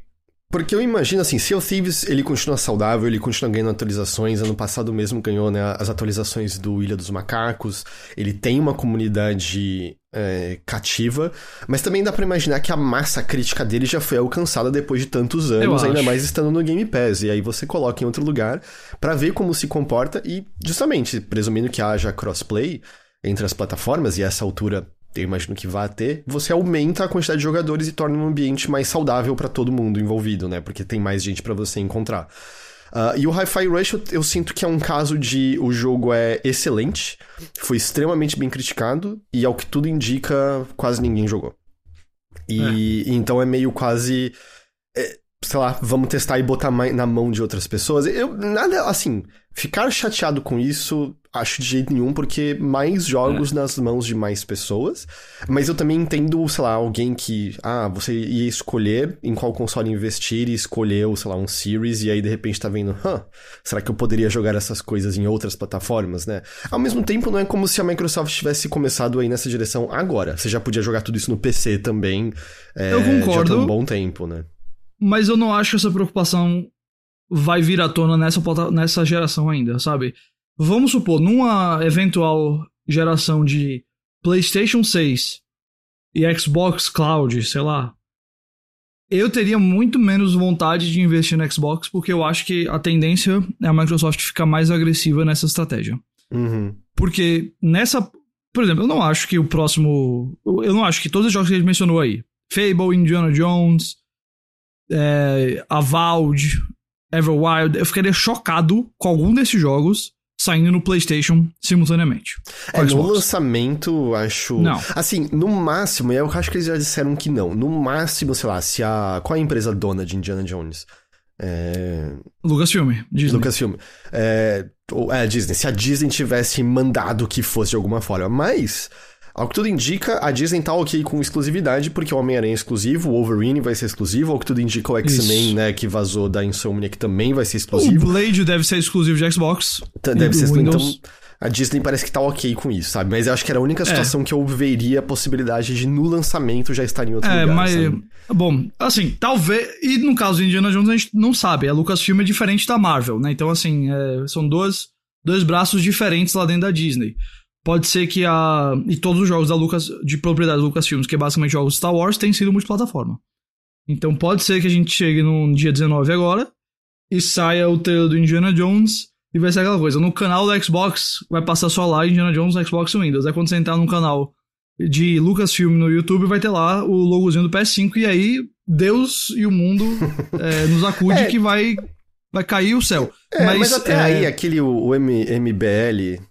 Porque eu imagino assim, Sea of Thieves, ele continua saudável, ele continua ganhando atualizações. Ano passado mesmo ganhou né, as atualizações do Ilha dos Macacos. Ele tem uma comunidade é, cativa, mas também dá para imaginar que a massa crítica dele já foi alcançada depois de tantos anos, ainda mais estando no Game Pass. E aí você coloca em outro lugar para ver como se comporta e, justamente, presumindo que haja crossplay entre as plataformas, e a essa altura eu imagino que vá ter, você aumenta a quantidade de jogadores e torna um ambiente mais saudável para todo mundo envolvido, né? Porque tem mais gente para você encontrar. Uh, e o Hi-Fi Rush eu, eu, sinto que é um caso de o jogo é excelente, foi extremamente bem criticado e ao que tudo indica quase ninguém jogou. E é. então é meio quase é, sei lá, vamos testar e botar na mão de outras pessoas. Eu nada assim, ficar chateado com isso acho de jeito nenhum, porque mais jogos é. nas mãos de mais pessoas. Mas eu também entendo, sei lá, alguém que, ah, você ia escolher em qual console investir e escolheu, sei lá, um Series, e aí de repente tá vendo, hã, será que eu poderia jogar essas coisas em outras plataformas, né? Ao mesmo tempo, não é como se a Microsoft tivesse começado aí nessa direção agora. Você já podia jogar tudo isso no PC também. É, eu concordo. Já tá um bom tempo, né? Mas eu não acho que essa preocupação vai vir à tona nessa, nessa geração ainda, sabe? Vamos supor, numa eventual geração de PlayStation 6 e Xbox Cloud, sei lá, eu teria muito menos vontade de investir no Xbox porque eu acho que a tendência é a Microsoft ficar mais agressiva nessa estratégia. Uhum. Porque nessa. Por exemplo, eu não acho que o próximo. Eu não acho que todos os jogos que ele mencionou aí Fable, Indiana Jones, é, Avowed, Everwild, eu ficaria chocado com algum desses jogos saindo no PlayStation simultaneamente. É, no lançamento, acho. Não. Assim, no máximo, eu acho que eles já disseram que não. No máximo, sei lá, se a. Qual é a empresa dona de Indiana Jones? É... Lucasfilm, Disney. Lucasfilm. É... é, Disney. Se a Disney tivesse mandado que fosse de alguma forma. Mas ao que tudo indica, a Disney tá ok com exclusividade, porque o Homem-Aranha é exclusivo, o Wolverine vai ser exclusivo, ao que tudo indica o X-Men, né, que vazou da Insomniac também vai ser exclusivo. O Blade deve ser exclusivo de Xbox. Deve ser exclusivo. Então, a Disney parece que tá ok com isso, sabe? Mas eu acho que era a única é. situação é. que eu veria a possibilidade de no lançamento já estar em outro é, lugar. Mas, sabe? bom, assim, talvez. E no caso de Indiana Jones, a gente não sabe. A Lucasfilm é diferente da Marvel, né? Então, assim, é, são dois, dois braços diferentes lá dentro da Disney pode ser que a. E todos os jogos da Lucas, de propriedade da Lucasfilms, que é basicamente jogos Star Wars, têm sido multiplataforma. Então pode ser que a gente chegue no dia 19 agora e saia o trailer do Indiana Jones e vai ser aquela coisa. No canal do Xbox vai passar só lá Indiana Jones, Xbox e Windows. Aí quando você entrar no canal de Lucasfilm no YouTube, vai ter lá o logozinho do PS5 e aí Deus e o mundo é, <laughs> nos acude é. que vai, vai cair o céu. É, mas, mas, até aí, aquele o, o M, MBL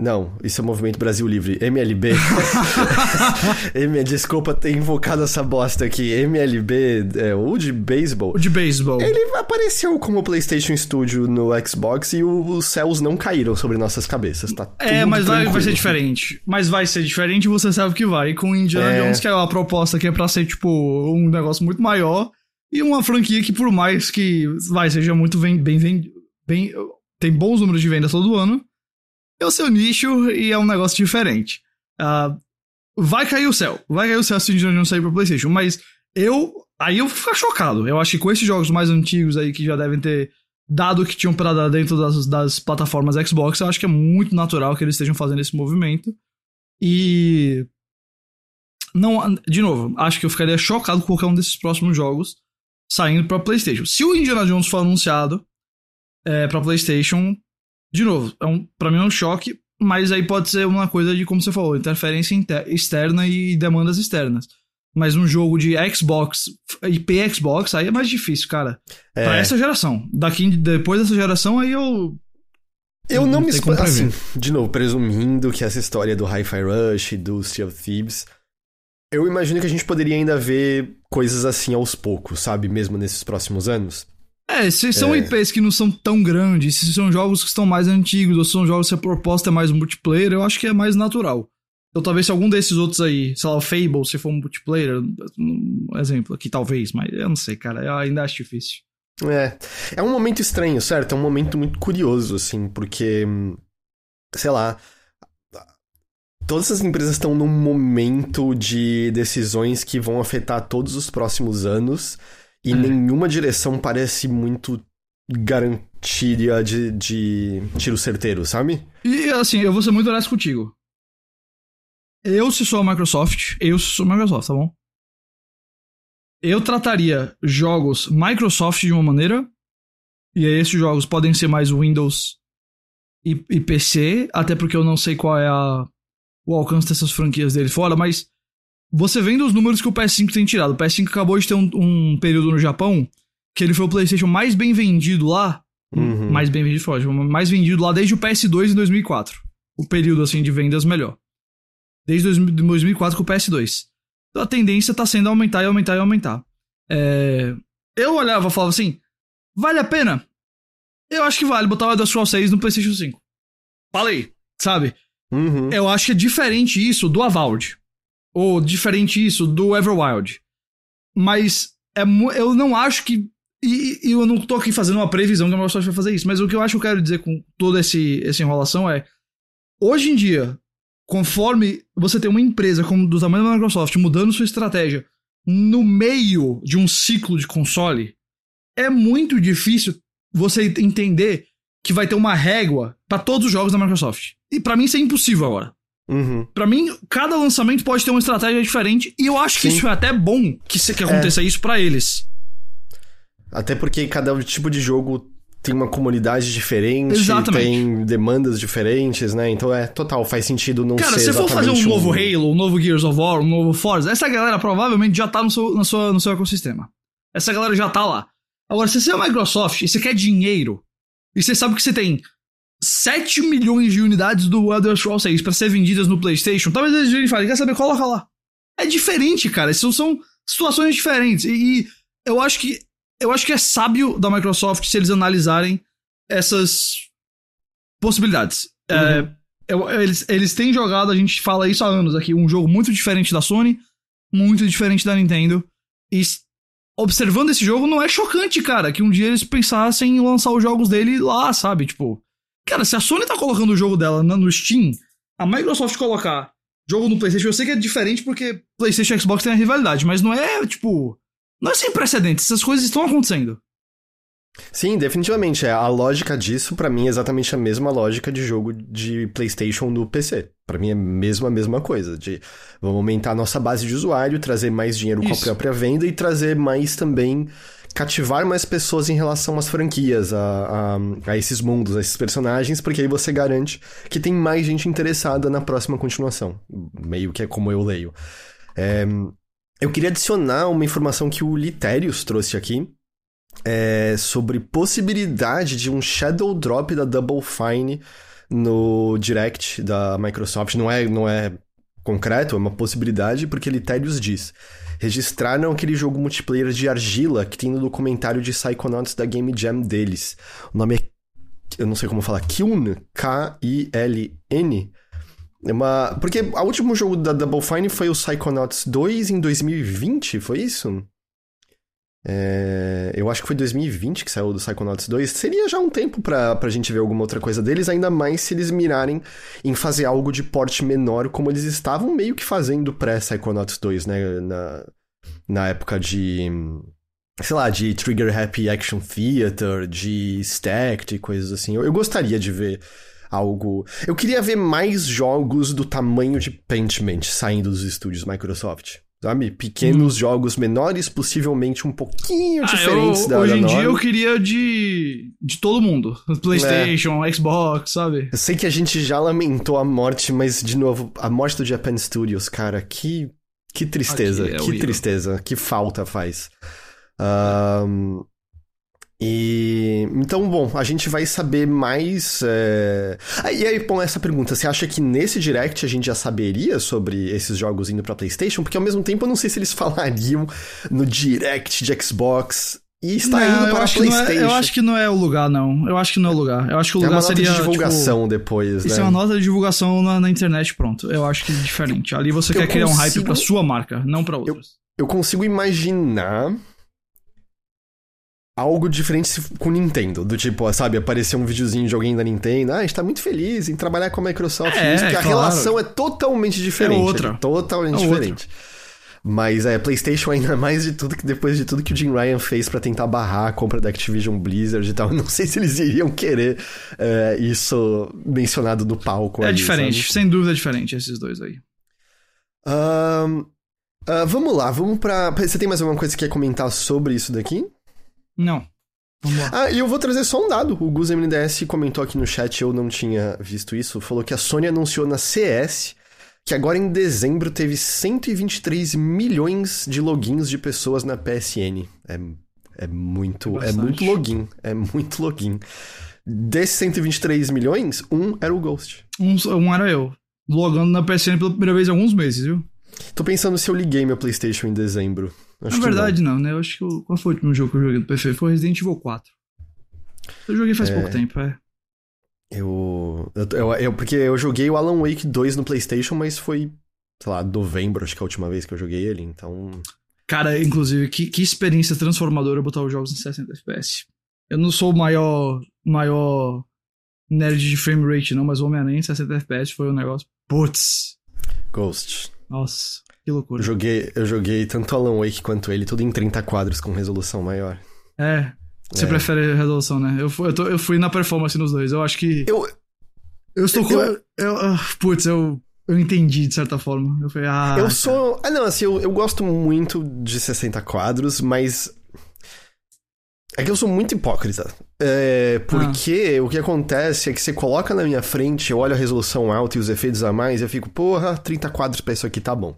não, isso é Movimento Brasil Livre. MLB. <laughs> M, desculpa ter invocado essa bosta aqui. MLB, é, o de beisebol. O de beisebol. Ele apareceu como PlayStation Studio no Xbox e o, os céus não caíram sobre nossas cabeças, tá? É, mas vai, vai, ser diferente. Mas vai ser diferente e você sabe que vai. Com Indiana é... Jones, que é uma proposta que é pra ser, tipo, um negócio muito maior. E uma franquia que, por mais que vai, seja muito bem, bem, bem, bem tem bons números de vendas todo ano é o seu nicho e é um negócio diferente. Uh, vai cair o céu. Vai cair o céu se o Jones sair pro PlayStation. Mas eu. Aí eu vou ficar chocado. Eu acho que com esses jogos mais antigos aí que já devem ter dado que tinham pra dar dentro das, das plataformas Xbox, eu acho que é muito natural que eles estejam fazendo esse movimento. E. Não, de novo, acho que eu ficaria chocado com qualquer um desses próximos jogos saindo para PlayStation. Se o Indiana Jones for anunciado é, para PlayStation, de novo, é um, pra mim é um choque, mas aí pode ser uma coisa de, como você falou, interferência externa e demandas externas. Mas um jogo de Xbox, IP Xbox, aí é mais difícil, cara. É. Pra essa geração. Daqui, depois dessa geração, aí eu. Eu não, não me espanto. Assim, de novo, presumindo que essa história do Hi-Fi Rush, do Sea of Thieves. Eu imagino que a gente poderia ainda ver coisas assim aos poucos, sabe? Mesmo nesses próximos anos. É, se são é. IPs que não são tão grandes, se são jogos que estão mais antigos, ou se são jogos que a proposta é mais multiplayer, eu acho que é mais natural. Então talvez se algum desses outros aí, sei lá, o Fable, se for um multiplayer, um exemplo aqui talvez, mas eu não sei, cara, eu ainda acho difícil. É, é um momento estranho, certo? É um momento muito curioso, assim, porque, sei lá, todas as empresas estão num momento de decisões que vão afetar todos os próximos anos e é. nenhuma direção parece muito garantia de, de tiro certeiro, sabe? E assim, eu vou ser muito honesto contigo. Eu, se sou a Microsoft, eu se sou a Microsoft, tá bom? Eu trataria jogos Microsoft de uma maneira, e aí esses jogos podem ser mais Windows e, e PC, até porque eu não sei qual é a, o alcance dessas franquias dele fora, mas você vendo os números que o PS5 tem tirado, o PS5 acabou de ter um, um período no Japão que ele foi o PlayStation mais bem vendido lá. Uhum. Mais bem vendido, forte, mais vendido lá desde o PS2 em 2004. O período assim de vendas melhor. Desde 2004 com o PS2. Então a tendência tá sendo aumentar e aumentar e aumentar. É... Eu olhava e falava assim: vale a pena? Eu acho que vale botar o Elder Scrolls 6 no PlayStation 5. Falei. Sabe? Uhum. Eu acho que é diferente isso do Avowed. Ou diferente isso do Everwild. Mas é, eu não acho que. E, e, eu não tô aqui fazendo uma previsão que a Microsoft vai fazer isso. Mas o que eu acho que eu quero dizer com toda esse, essa enrolação é. Hoje em dia, conforme você tem uma empresa como do tamanho da Microsoft mudando sua estratégia no meio de um ciclo de console, é muito difícil você entender que vai ter uma régua para todos os jogos da Microsoft. E para mim isso é impossível agora. Uhum. Para mim, cada lançamento pode ter uma estratégia diferente e eu acho Sim. que isso é até bom que, que aconteça é. isso para eles. Até porque cada tipo de jogo tem uma comunidade diferente, Exatamente. tem demandas diferentes, né? Então é total, faz sentido não Cara, ser se for fazer um, um novo Halo, um novo Gears of War, um novo Forza, essa galera provavelmente já tá no seu, no seu, no seu ecossistema. Essa galera já tá lá. Agora, se você é a Microsoft e você quer dinheiro, e você sabe que você tem 7 milhões de unidades do Elder Scrolls 6 para ser vendidas no PlayStation, talvez eles virem e falem, quer saber, coloca lá. É diferente, cara. São, são situações diferentes. E, e eu acho que eu acho que é sábio da Microsoft se eles analisarem essas possibilidades. É, uhum. É, eu, eles, eles têm jogado, a gente fala isso há anos aqui, um jogo muito diferente da Sony, muito diferente da Nintendo. E observando esse jogo, não é chocante, cara, que um dia eles pensassem em lançar os jogos dele lá, sabe? Tipo, cara, se a Sony tá colocando o jogo dela no Steam, a Microsoft colocar jogo no PlayStation, eu sei que é diferente porque PlayStation e Xbox tem a rivalidade, mas não é, tipo, não é sem precedentes, essas coisas estão acontecendo. Sim, definitivamente. É, a lógica disso, para mim, é exatamente a mesma lógica de jogo de PlayStation no PC. Para mim é mesmo a mesma coisa. De vamos aumentar a nossa base de usuário, trazer mais dinheiro Isso. com a própria venda e trazer mais também. Cativar mais pessoas em relação às franquias, a, a, a esses mundos, a esses personagens, porque aí você garante que tem mais gente interessada na próxima continuação. Meio que é como eu leio. É, eu queria adicionar uma informação que o Literius trouxe aqui, é, sobre possibilidade de um shadow drop da Double Fine no Direct da Microsoft. Não é, não é concreto, é uma possibilidade, porque Literius diz. Registraram aquele jogo multiplayer de argila que tem no documentário de Psychonauts da Game Jam deles. O nome é. Eu não sei como falar. Kiln, K-I-L-N. É uma. Porque o último jogo da Double Fine foi o Psychonauts 2 em 2020, foi isso? É, eu acho que foi 2020 que saiu do Psychonauts 2. Seria já um tempo pra, pra gente ver alguma outra coisa deles, ainda mais se eles mirarem em fazer algo de porte menor, como eles estavam meio que fazendo pré-Psychonauts 2, né? Na, na época de. Sei lá, de Trigger Happy Action Theater, de Stacked e coisas assim. Eu, eu gostaria de ver algo. Eu queria ver mais jogos do tamanho de Pentiment saindo dos estúdios Microsoft. Sabe? Pequenos hum. jogos menores, possivelmente um pouquinho ah, diferentes eu, da Hoje em dia eu queria de. de todo mundo. <laughs> PlayStation, é. Xbox, sabe? Eu sei que a gente já lamentou a morte, mas, de novo, a morte do Japan Studios, cara, que. Que tristeza, é que horrível. tristeza, que falta faz. Um, e então, bom, a gente vai saber mais. É... Ah, e aí, bom, essa pergunta: você acha que nesse direct a gente já saberia sobre esses jogos indo pra PlayStation? Porque ao mesmo tempo eu não sei se eles <laughs> falariam no direct de Xbox e está não, indo para a PlayStation. É, eu acho que não é o lugar, não. Eu acho que não é o lugar. Eu acho que o lugar é uma nota seria. de divulgação tipo, depois, né? Isso é uma nota de divulgação na, na, internet, pronto. Eu acho que é diferente. Ali você eu quer consigo... criar um hype pra sua marca, não pra outras. Eu, eu consigo imaginar algo diferente com Nintendo. Do tipo, sabe, aparecer um videozinho de alguém da Nintendo. Ah, a gente tá muito feliz em trabalhar com a Microsoft. É, isso, porque claro. a relação é totalmente diferente. É outra. É totalmente é diferente. Outra. Mas é, PlayStation ainda <laughs> mais de tudo que depois de tudo que o Jim Ryan fez para tentar barrar a compra da Activision Blizzard e tal, <laughs> não sei se eles iriam querer é, isso mencionado no palco. É ali, diferente, sabe? sem dúvida é diferente esses dois aí. Um, uh, vamos lá, vamos para. Você tem mais alguma coisa que quer comentar sobre isso daqui? Não. Ah, e eu vou trazer só um dado. O Gus MNDS comentou aqui no chat, eu não tinha visto isso. Falou que a Sony anunciou na CS que agora em dezembro teve 123 milhões de logins de pessoas na PSN. É, é muito, é, é muito login, é muito login. Desses 123 milhões, um era o Ghost. Um, um era eu. Logando na PSN pela primeira vez em alguns meses, viu? Tô pensando se eu liguei meu PlayStation em dezembro. Acho Na verdade, não. não. né? Eu acho que. Eu... Qual foi o último jogo que eu joguei no PC? Foi Resident Evil 4. Eu joguei faz é... pouco tempo, é. Eu, eu, eu, eu, Porque eu joguei o Alan Wake 2 no PlayStation, mas foi, sei lá, novembro, acho que é a última vez que eu joguei ele, então. Cara, inclusive, que, que experiência transformadora botar os jogos em 60 FPS. Eu não sou o maior, maior nerd de frame rate, não, mas o Homem-Aranha em 60 FPS foi um negócio. Putz! Ghost. Nossa, que loucura. Eu joguei, eu joguei tanto Alan Wake quanto ele, tudo em 30 quadros com resolução maior. É. Você é. prefere resolução, né? Eu, eu, tô, eu fui na performance nos dois. Eu acho que. Eu. Eu estou com. Eu, eu, ah, putz, eu. Eu entendi de certa forma. Eu falei, ah. Eu sou. Ah, não, assim, eu, eu gosto muito de 60 quadros, mas é que eu sou muito hipócrita. É, porque ah. o que acontece é que você coloca na minha frente, eu olho a resolução alta e os efeitos a mais, e eu fico, porra, 30 quadros pra isso aqui tá bom.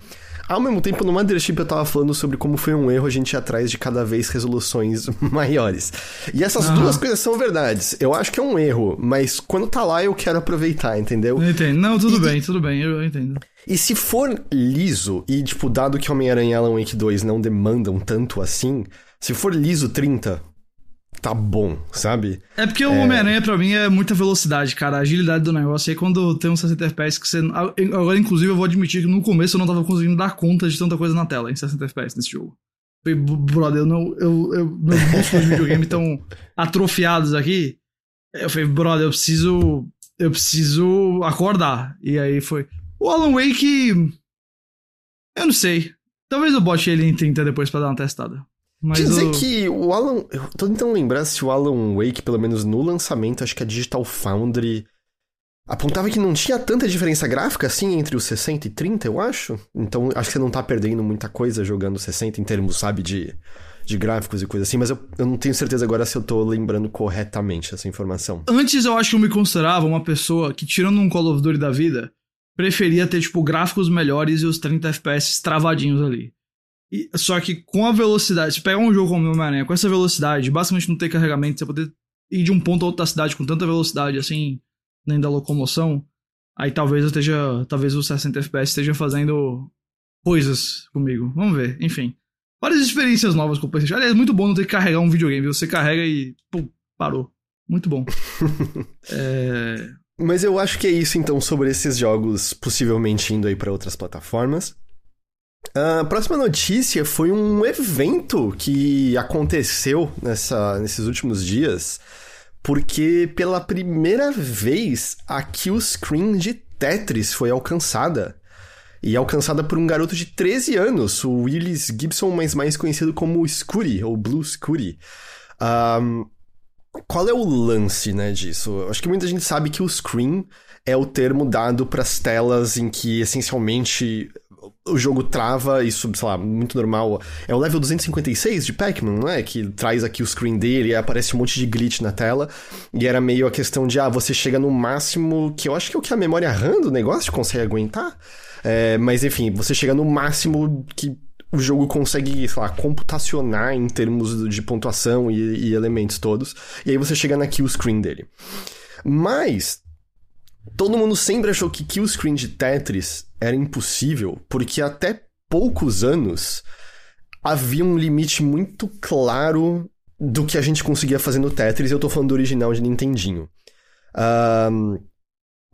Ao mesmo tempo, no Mothership eu tava falando sobre como foi um erro a gente ir atrás de cada vez resoluções <laughs> maiores. E essas uhum. duas coisas são verdades. Eu acho que é um erro, mas quando tá lá eu quero aproveitar, entendeu? Eu entendo. Não, tudo e, bem, tudo bem, eu entendo. E se for liso, e tipo, dado que Homem-Aranha e Alan Wake 2 não demandam tanto assim, se for liso 30, tá bom, sabe? É porque o é... Homem-Aranha pra mim é muita velocidade, cara. A agilidade do negócio. E aí quando tem uns 60 FPS que você. Agora, inclusive, eu vou admitir que no começo eu não tava conseguindo dar conta de tanta coisa na tela em 60 FPS nesse jogo. Falei, brother, eu não. Eu, eu, meus músculos de videogame estão atrofiados aqui. Eu falei, brother, eu preciso. Eu preciso acordar. E aí foi. O Alan Wake. Eu não sei. Talvez eu bote ele em 30 depois pra dar uma testada. Mas Quer dizer o... que o Alan. Eu tô tentando lembrar se o Alan Wake, pelo menos no lançamento, acho que a Digital Foundry apontava que não tinha tanta diferença gráfica assim entre os 60 e 30, eu acho. Então acho que você não tá perdendo muita coisa jogando 60 em termos, sabe, de, de gráficos e coisa assim, mas eu, eu não tenho certeza agora se eu tô lembrando corretamente essa informação. Antes eu acho que eu me considerava uma pessoa que, tirando um Call of Duty da vida, preferia ter, tipo, gráficos melhores e os 30 FPS travadinhos ali. E, só que com a velocidade, se pegar um jogo como o Homem-Aranha, com essa velocidade, basicamente não ter carregamento, você poder ir de um ponto a outro da cidade com tanta velocidade assim, nem da locomoção, aí talvez eu esteja. Talvez o 60 FPS esteja fazendo coisas comigo. Vamos ver, enfim. Várias experiências novas com o PlayStation. Aliás, é muito bom não ter que carregar um videogame. Você carrega e. Pum, parou. Muito bom. <laughs> é... Mas eu acho que é isso então sobre esses jogos possivelmente indo aí para outras plataformas. A próxima notícia foi um evento que aconteceu nessa, nesses últimos dias, porque pela primeira vez a kill screen de Tetris foi alcançada. E alcançada por um garoto de 13 anos, o Willis Gibson, mas mais conhecido como Scooty, ou Blue Scooty. Um, qual é o lance, né, disso? Acho que muita gente sabe que o screen é o termo dado para as telas em que essencialmente o jogo trava, isso, sei lá, muito normal. É o level 256 de Pac-Man, não é? Que traz aqui o screen dele e aparece um monte de glitch na tela. E era meio a questão de, ah, você chega no máximo, que eu acho que é o que a memória RAM do negócio consegue aguentar. É, mas enfim, você chega no máximo que o jogo consegue, sei lá, computacionar em termos de pontuação e, e elementos todos. E aí você chega na kill screen dele. Mas Todo mundo sempre achou que kill screen de Tetris era impossível, porque até poucos anos havia um limite muito claro do que a gente conseguia fazer no Tetris, e eu tô falando do original de Nintendinho. Um,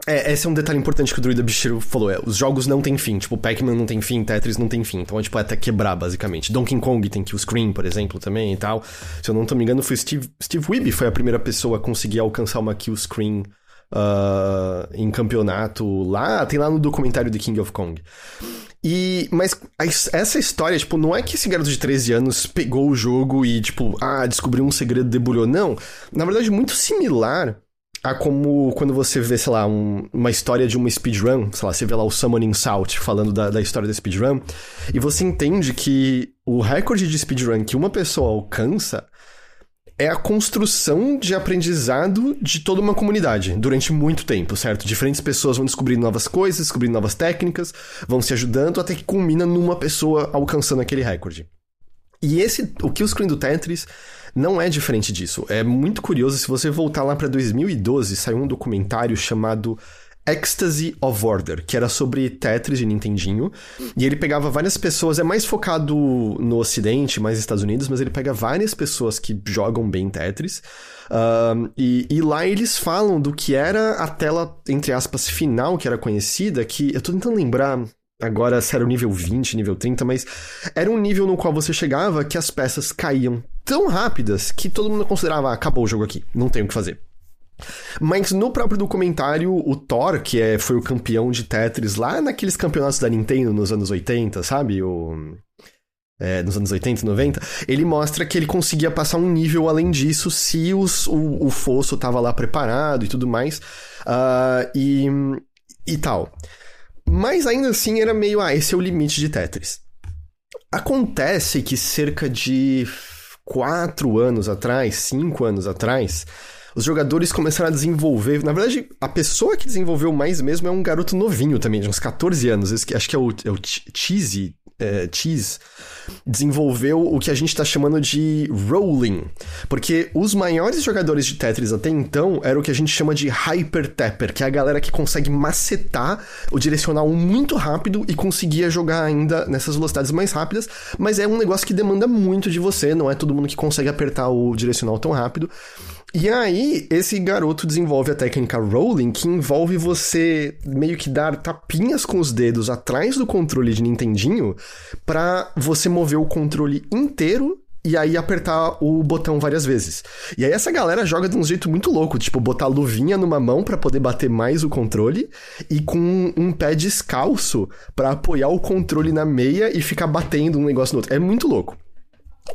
é, esse é um detalhe importante que o Druida Bicheiro falou. É, os jogos não têm fim. Tipo, Pac-Man não tem fim, Tetris não tem fim. Então é tipo é até quebrar, basicamente. Donkey Kong tem kill screen, por exemplo, também e tal. Se eu não tô me engano, foi Steve, Steve Wiebe foi a primeira pessoa a conseguir alcançar uma kill screen uh, em campeonato lá, tem lá no documentário de King of Kong. E, mas essa história, tipo, não é que esse garoto de 13 anos pegou o jogo e, tipo, ah, descobriu um segredo, debulhou. Não. Na verdade, muito similar a como quando você vê, sei lá, um, uma história de uma speedrun, sei lá, você vê lá o Summoning Salt falando da, da história da speedrun, e você entende que o recorde de speedrun que uma pessoa alcança é a construção de aprendizado de toda uma comunidade durante muito tempo, certo? Diferentes pessoas vão descobrindo novas coisas, descobrindo novas técnicas, vão se ajudando até que culmina numa pessoa alcançando aquele recorde. E esse, o Killscreen do Tetris não é diferente disso. É muito curioso, se você voltar lá para 2012, saiu um documentário chamado Ecstasy of Order, que era sobre Tetris de Nintendinho. E ele pegava várias pessoas, é mais focado no Ocidente, mais Estados Unidos, mas ele pega várias pessoas que jogam bem Tetris. Uh, e, e, lá eles falam do que era a tela, entre aspas, final que era conhecida, que eu tô tentando lembrar agora se era o nível 20, nível 30, mas era um nível no qual você chegava que as peças caíam tão rápidas que todo mundo considerava, ah, acabou o jogo aqui, não tem o que fazer. Mas no próprio documentário, o Thor, que é, foi o campeão de Tetris lá naqueles campeonatos da Nintendo nos anos 80, sabe? O, é, nos anos 80 e 90, ele mostra que ele conseguia passar um nível além disso se os, o, o fosso tava lá preparado e tudo mais. Uh, e, e tal. Mas ainda assim era meio, ah, esse é o limite de Tetris. Acontece que cerca de quatro anos atrás, cinco anos atrás, os jogadores começaram a desenvolver. Na verdade, a pessoa que desenvolveu mais mesmo é um garoto novinho também, de uns 14 anos. Acho que é o, é o Cheesy. É, Cheese desenvolveu o que a gente está chamando de rolling, porque os maiores jogadores de Tetris até então eram o que a gente chama de hyper tapper, que é a galera que consegue macetar o direcional muito rápido e conseguia jogar ainda nessas velocidades mais rápidas, mas é um negócio que demanda muito de você, não é todo mundo que consegue apertar o direcional tão rápido. E aí, esse garoto desenvolve a técnica rolling, que envolve você meio que dar tapinhas com os dedos atrás do controle de Nintendinho para você mover o controle inteiro e aí apertar o botão várias vezes. E aí essa galera joga de um jeito muito louco, tipo botar luvinha numa mão para poder bater mais o controle e com um pé descalço para apoiar o controle na meia e ficar batendo um negócio no outro. É muito louco.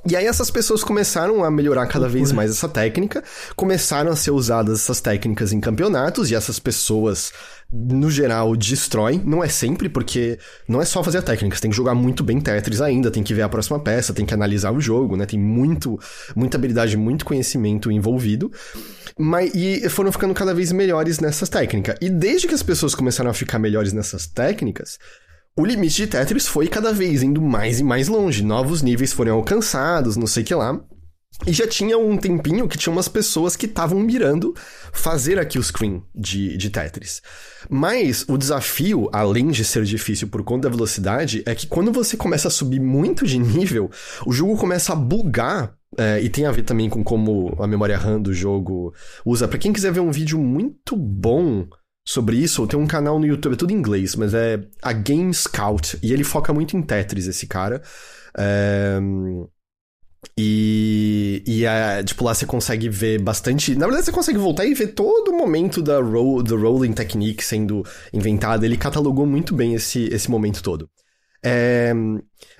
E aí essas pessoas começaram a melhorar cada vez mais essa técnica, começaram a ser usadas essas técnicas em campeonatos, e essas pessoas, no geral, destroem. Não é sempre, porque não é só fazer a técnica, você tem que jogar muito bem Tetris ainda, tem que ver a próxima peça, tem que analisar o jogo, né? Tem muito, muita habilidade, muito conhecimento envolvido. Mas, e foram ficando cada vez melhores nessas técnicas. E desde que as pessoas começaram a ficar melhores nessas técnicas, o limite de Tetris foi cada vez indo mais e mais longe. Novos níveis foram alcançados, não sei que lá. E já tinha um tempinho que tinha umas pessoas que estavam mirando fazer aqui o screen de, de Tetris. Mas o desafio, além de ser difícil por conta da velocidade, é que quando você começa a subir muito de nível, o jogo começa a bugar. É, e tem a ver também com como a memória RAM do jogo usa. Para quem quiser ver um vídeo muito bom sobre isso, tem um canal no YouTube, é tudo em inglês, mas é a Game Scout, e ele foca muito em Tetris, esse cara. É... E, e é, tipo, lá você consegue ver bastante. Na verdade, você consegue voltar e ver todo o momento da roll, do rolling technique sendo inventada. Ele catalogou muito bem esse, esse momento todo. É...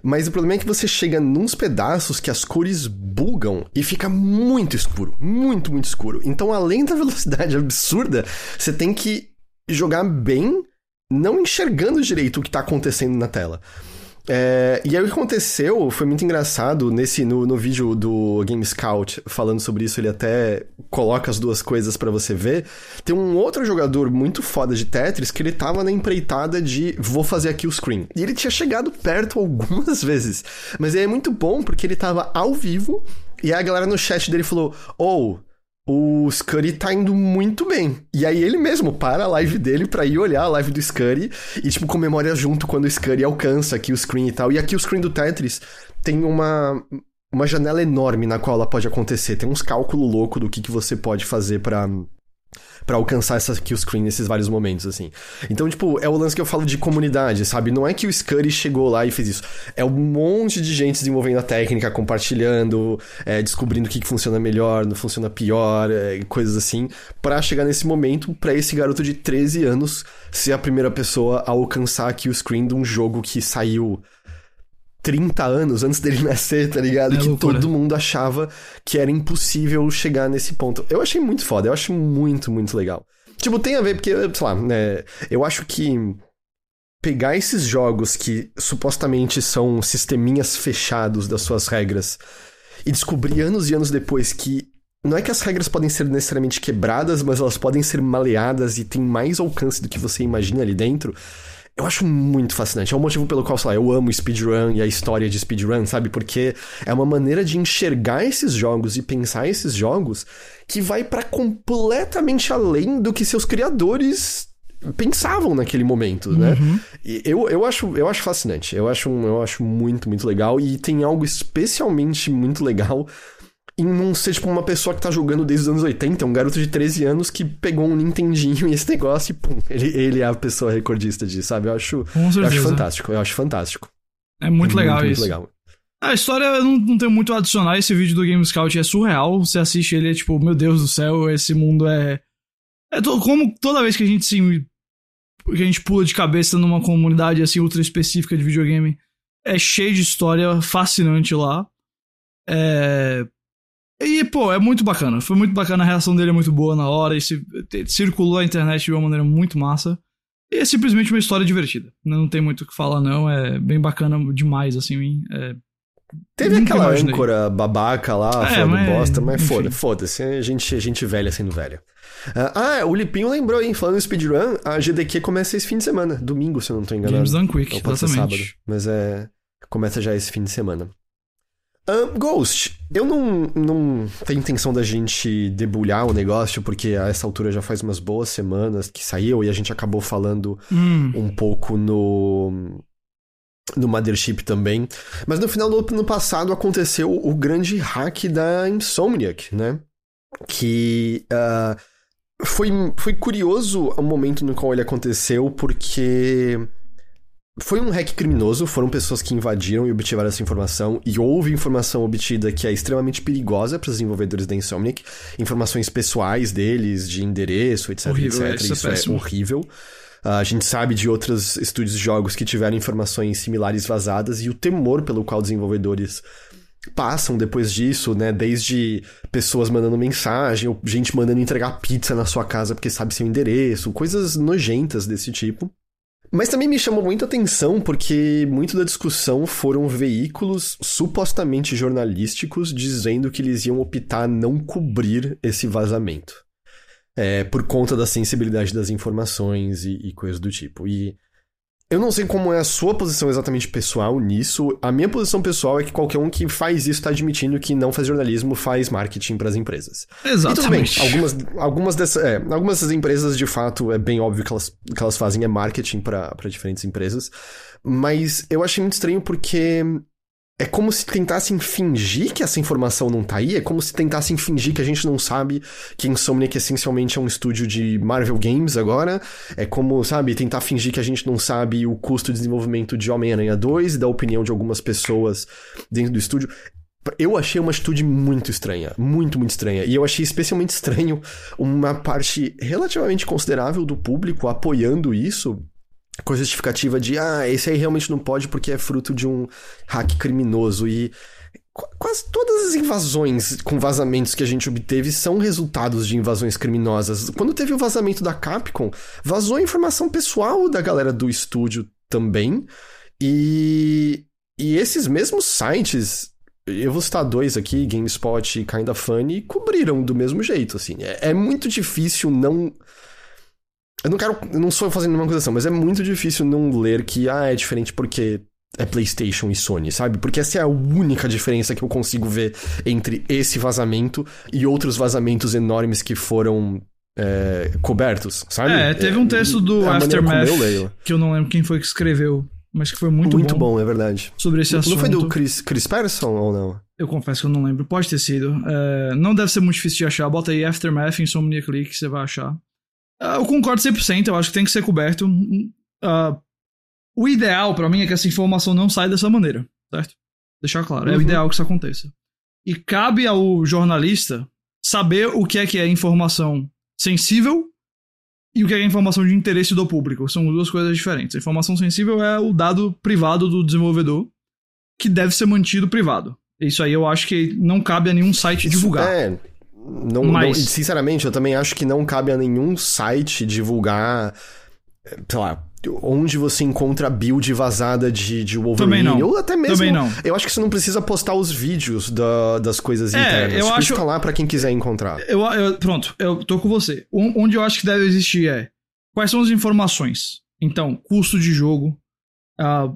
Mas o problema é que você chega nos pedaços que as cores bugam e fica muito escuro. Muito, muito escuro. Então, além da <laughs> velocidade absurda, você tem que jogar bem, não enxergando direito o que está acontecendo na tela. É, e aí o que aconteceu foi muito engraçado nesse no, no vídeo do Game Scout falando sobre isso, ele até coloca as duas coisas para você ver. Tem um outro jogador muito foda de Tetris que ele tava na empreitada de vou fazer aqui o screen. E ele tinha chegado perto algumas <laughs> vezes. Mas é muito bom porque ele tava ao vivo e a galera no chat dele falou: "Ou oh, o Scuddy tá indo muito bem. E aí ele mesmo para a live dele pra ir olhar a live do Scuddy e, tipo, comemora junto quando o Scuddy alcança aqui o screen e tal. E aqui o screen do Tetris tem uma, uma janela enorme na qual ela pode acontecer. Tem uns cálculos loucos do que, que você pode fazer para para alcançar essa kill screen nesses vários momentos, assim. Então, tipo, é o lance que eu falo de comunidade, sabe? Não é que o Scurry chegou lá e fez isso. É um monte de gente desenvolvendo a técnica, compartilhando, é, descobrindo o que, que funciona melhor, não funciona pior, é, coisas assim, para chegar nesse momento, para esse garoto de 13 anos ser a primeira pessoa a alcançar a kill screen de um jogo que saiu 30 anos antes dele <laughs> nascer, tá ligado? É que loucura. todo mundo achava que era impossível chegar nesse ponto. Eu achei muito foda, eu acho muito, muito legal. Tipo, tem a ver, porque, sei lá, né, eu acho que pegar esses jogos que supostamente são sisteminhas fechados das suas regras e descobrir anos e anos depois que não é que as regras podem ser necessariamente quebradas, mas elas podem ser maleadas e tem mais alcance do que você imagina ali dentro. Eu acho muito fascinante. É o motivo pelo qual, sei lá, eu amo speedrun e a história de speedrun, sabe? Porque é uma maneira de enxergar esses jogos e pensar esses jogos que vai para completamente além do que seus criadores pensavam naquele momento, né? Uhum. Eu, eu, acho, eu acho fascinante. Eu acho, eu acho muito, muito legal. E tem algo especialmente muito legal em não ser, tipo, uma pessoa que tá jogando desde os anos 80, um garoto de 13 anos que pegou um Nintendinho e esse negócio e, pum, ele, ele é a pessoa recordista disso, sabe? Eu acho, eu acho fantástico, eu acho fantástico. É muito é legal muito, isso. Muito legal. A história não, não tem muito a adicionar. Esse vídeo do Game Scout é surreal. Você assiste ele, é tipo, meu Deus do céu, esse mundo é. É to... como toda vez que a gente se. que a gente pula de cabeça numa comunidade assim ultra específica de videogame, é cheio de história fascinante lá. É. E, pô, é muito bacana. Foi muito bacana, a reação dele é muito boa na hora. E se, circulou a internet de uma maneira muito massa. E é simplesmente uma história divertida. Não tem muito o que falar, não. É bem bacana demais, assim. É... Teve Nunca aquela imaginei. âncora babaca lá, é, falando mas... bosta, mas foda-se, foda a gente, a gente velha sendo velha. Uh, ah, o Lipinho lembrou, hein? Falando em speedrun, a GDQ começa esse fim de semana, domingo, se eu não tô enganado. Games Done Quick, Ou pode exatamente. sábado, mas é... Começa já esse fim de semana. Uh, Ghost, eu não, não tenho intenção da gente debulhar o negócio, porque a essa altura já faz umas boas semanas que saiu e a gente acabou falando hum. um pouco no, no Mothership também. Mas no final do ano passado aconteceu o grande hack da Insomniac, né? Que uh, foi, foi curioso o momento no qual ele aconteceu, porque foi um hack criminoso, foram pessoas que invadiram e obtiveram essa informação, e houve informação obtida que é extremamente perigosa para os desenvolvedores da Insomniac, informações pessoais deles, de endereço, etc, horrível, etc. Isso, é, é horrível. Uh, a gente sabe de outros estúdios de jogos que tiveram informações similares vazadas e o temor pelo qual desenvolvedores passam depois disso, né? Desde pessoas mandando mensagem, ou gente mandando entregar pizza na sua casa porque sabe seu endereço, coisas nojentas desse tipo. Mas também me chamou muita atenção porque muito da discussão foram veículos supostamente jornalísticos dizendo que eles iam optar não cobrir esse vazamento. É, por conta da sensibilidade das informações e, e coisas do tipo. E eu não sei como é a sua posição exatamente pessoal nisso. A minha posição pessoal é que qualquer um que faz isso está admitindo que não faz jornalismo faz marketing para as empresas. Exatamente. E tudo bem, algumas, algumas, dessas, é, algumas dessas empresas, de fato, é bem óbvio que elas, que elas fazem é marketing para diferentes empresas. Mas eu achei muito estranho porque é como se tentassem fingir que essa informação não tá aí, é como se tentassem fingir que a gente não sabe que Insomniac essencialmente é um estúdio de Marvel Games agora, é como, sabe, tentar fingir que a gente não sabe o custo de desenvolvimento de Homem-Aranha 2 e da opinião de algumas pessoas dentro do estúdio. Eu achei uma atitude muito estranha, muito, muito estranha. E eu achei especialmente estranho uma parte relativamente considerável do público apoiando isso, com a justificativa de, ah, esse aí realmente não pode porque é fruto de um hack criminoso. E quase todas as invasões com vazamentos que a gente obteve são resultados de invasões criminosas. Quando teve o vazamento da Capcom, vazou informação pessoal da galera do estúdio também. E, e esses mesmos sites, eu vou citar dois aqui, GameSpot e Kinda Funny, cobriram do mesmo jeito, assim. É, é muito difícil não eu não quero. Eu não sou fazendo nenhuma acusação, mas é muito difícil não ler que, ah, é diferente porque é PlayStation e Sony, sabe? Porque essa é a única diferença que eu consigo ver entre esse vazamento e outros vazamentos enormes que foram é, cobertos, sabe? É, teve um texto do é Aftermath eu que eu não lembro quem foi que escreveu, mas que foi muito, muito bom. Muito bom, é verdade. Sobre esse não, assunto. Não foi do Chris, Chris Patterson ou não? Eu confesso que eu não lembro. Pode ter sido. É, não deve ser muito difícil de achar. Bota aí Aftermath em Insomnia Click, você vai achar. Uh, eu concordo 100%, eu acho que tem que ser coberto. Uh, o ideal para mim é que essa informação não saia dessa maneira, certo? Deixar claro, uhum. é o uhum. ideal que isso aconteça. E cabe ao jornalista saber o que é que é informação sensível e o que é informação de interesse do público. São duas coisas diferentes. A informação sensível é o dado privado do desenvolvedor que deve ser mantido privado. Isso aí eu acho que não cabe a nenhum site divulgar. É, não, Mas... não, sinceramente, eu também acho que não cabe a nenhum site divulgar, sei lá, onde você encontra a build vazada de, de Wolverine. Também não. Ou até mesmo. Também não. Eu acho que você não precisa postar os vídeos da, das coisas é, internas. Eu tipo, acho... fica lá para quem quiser encontrar. Eu, eu, pronto, eu tô com você. Onde eu acho que deve existir é quais são as informações. Então, custo de jogo. Uh,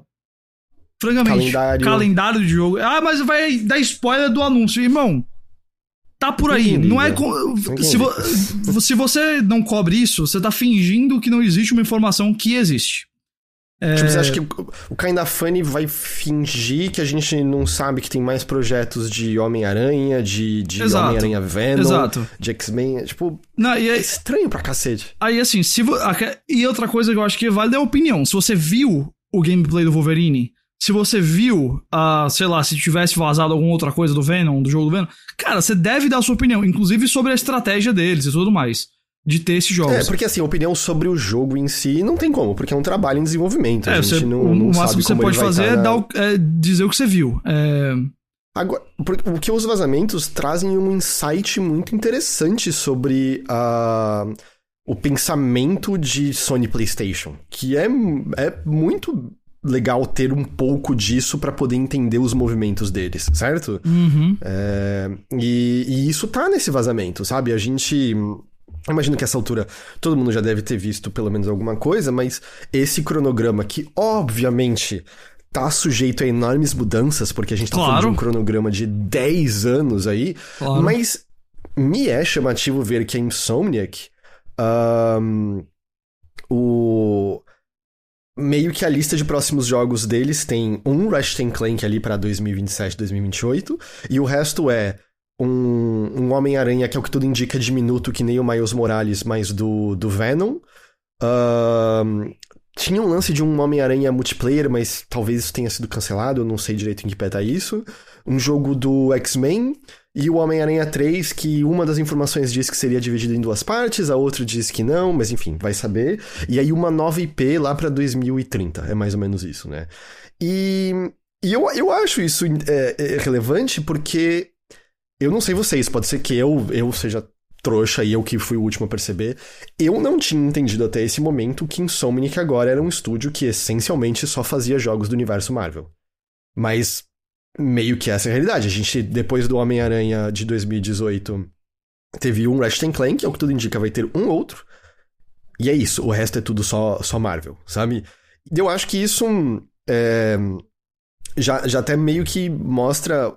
francamente, calendário. calendário de jogo. Ah, mas vai dar spoiler do anúncio. Irmão, tá por aí. Não é. Se, vo, <laughs> se você não cobre isso, você tá fingindo que não existe uma informação que existe. É... Tipo, você acha que o Kinda Funny vai fingir que a gente não sabe que tem mais projetos de Homem-Aranha, de, de Homem-Aranha Venom, Exato. de X-Men? Tipo, não, e é estranho pra cacete. Aí, assim, se vo... e outra coisa que eu acho que vale é a opinião. Se você viu o gameplay do Wolverine, se você viu, uh, sei lá, se tivesse vazado alguma outra coisa do Venom, do jogo do Venom, cara, você deve dar a sua opinião, inclusive sobre a estratégia deles e tudo mais de ter esses jogos. É, porque assim, opinião sobre o jogo em si não tem como, porque é um trabalho em desenvolvimento. É, a gente você, não, não o máximo que você pode fazer é, dar é, dizer o que você viu. É... Agora, o que os vazamentos trazem um insight muito interessante sobre a, o pensamento de Sony PlayStation, que é, é muito legal ter um pouco disso para poder entender os movimentos deles, certo? Uhum. É, e, e isso tá nesse vazamento, sabe? A gente Imagino que essa altura todo mundo já deve ter visto pelo menos alguma coisa, mas esse cronograma que, obviamente, tá sujeito a enormes mudanças, porque a gente tá claro. falando de um cronograma de 10 anos aí, claro. mas me é chamativo ver que a Insomniac. Um, o. Meio que a lista de próximos jogos deles tem um Ratchet Clank ali pra 2027, 2028, e o resto é um, um Homem-Aranha que é o que tudo indica diminuto, que nem o Miles Morales, mas do, do Venom. Tinha um lance de um Homem-Aranha multiplayer, mas talvez isso tenha sido cancelado, eu não sei direito em que pé tá isso. Um jogo do X-Men e o Homem-Aranha 3, que uma das informações diz que seria dividido em duas partes, a outra diz que não, mas enfim, vai saber. E aí uma nova IP lá pra 2030, é mais ou menos isso, né? E, e eu, eu acho isso é, é relevante porque eu não sei vocês, pode ser que eu, eu seja trouxa e eu que fui o último a perceber. Eu não tinha entendido até esse momento que Insomniac agora era um estúdio que essencialmente só fazia jogos do universo Marvel. Mas meio que essa é a realidade. A gente, depois do Homem-Aranha de 2018, teve um Ratchet Clank, é o que tudo indica, vai ter um outro. E é isso, o resto é tudo só, só Marvel, sabe? Eu acho que isso é, já, já até meio que mostra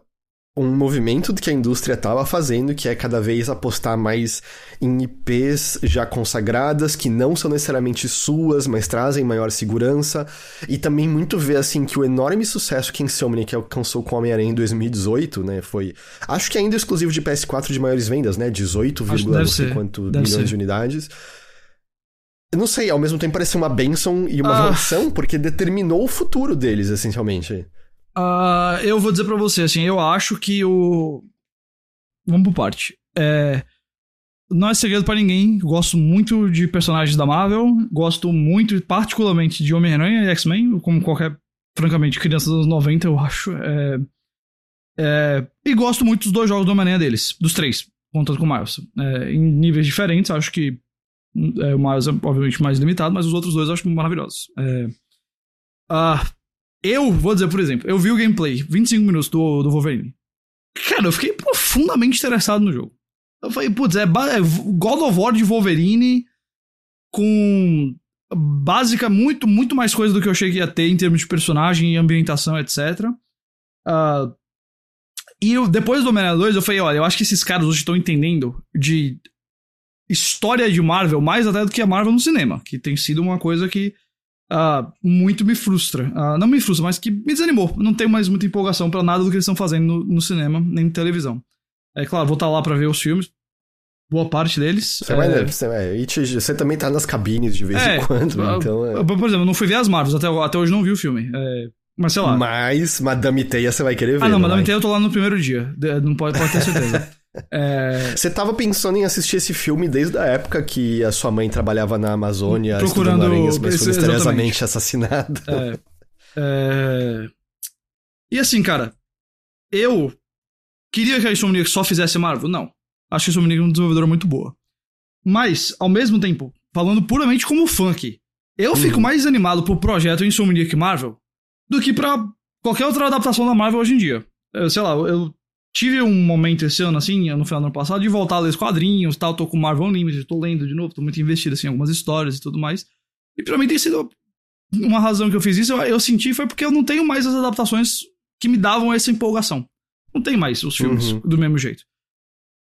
um movimento que a indústria estava fazendo, que é cada vez apostar mais em IPs já consagradas, que não são necessariamente suas, mas trazem maior segurança. E também muito ver, assim, que o enorme sucesso que Insomniac alcançou com Homem-Aranha em 2018, né, foi... Acho que ainda exclusivo de PS4 de maiores vendas, né, 18, não sei quanto milhões ser. de unidades. Eu não sei, ao mesmo tempo parece uma benção e uma ah. maldição, porque determinou o futuro deles, essencialmente. Uh, eu vou dizer para você, assim, eu acho que o. Vamos por parte. É... Não é segredo para ninguém. Gosto muito de personagens da Marvel. Gosto muito, particularmente, de Homem-Aranha e X-Men, como qualquer, francamente, criança dos anos 90, eu acho. É... É... E gosto muito dos dois jogos do Homem-Aranha deles, dos três, contando com o Miles. É, em níveis diferentes, acho que é, o Miles é obviamente mais limitado, mas os outros dois eu acho maravilhosos. É... Ah, eu vou dizer, por exemplo, eu vi o gameplay, 25 minutos do, do Wolverine. Cara, eu fiquei profundamente interessado no jogo. Eu falei, putz, é, é God of War de Wolverine com básica muito, muito mais coisa do que eu achei que ia ter em termos de personagem, ambientação, etc. Uh, ah, e eu, depois do Homem-Aranha 2, eu falei, olha, eu acho que esses caras hoje estão entendendo de história de Marvel mais até do que a Marvel no cinema, que tem sido uma coisa que uh, muito me frustra. Uh, não me frustra, mas que me desanimou. Não tenho mais muita empolgação para nada do que eles estão fazendo no, no, cinema, nem na televisão. É claro, vou estar tá lá para ver os filmes. Boa parte deles. Você, é... vai, você, é, você também tá nas cabines de vez é, em quando, uh, então... É... Por exemplo, eu não fui ver as Marvels, até, até hoje não vi o filme. É, mas sei lá. Mas Madame Teia você vai querer ver. Ah, não, Madame Teia eu tô lá no primeiro dia. Não pode, pode ter certeza. <laughs> É... Você tava pensando em assistir esse filme desde a época que a sua mãe trabalhava na Amazônia procurando aranhas, mas foi misteriosamente assassinada. É... É... E assim, cara, eu queria que a Insomniac só fizesse Marvel? Não. Acho que a Insomniac é uma desenvolvedora muito boa. Mas, ao mesmo tempo, falando puramente como fã aqui, eu fico uhum. mais animado pro projeto Insomniac Marvel do que pra qualquer outra adaptação da Marvel hoje em dia. Eu, sei lá, eu tive um momento esse ano, assim, no final do ano passado, de voltar a ler os quadrinhos tal. Tô com Marvel Unlimited, tô lendo de novo, tô muito investido assim, em algumas histórias e tudo mais. E pra mim tem sido uma razão que eu fiz isso, eu, eu senti foi porque eu não tenho mais as adaptações que me davam essa empolgação. Não tem mais os filmes uhum. do mesmo jeito.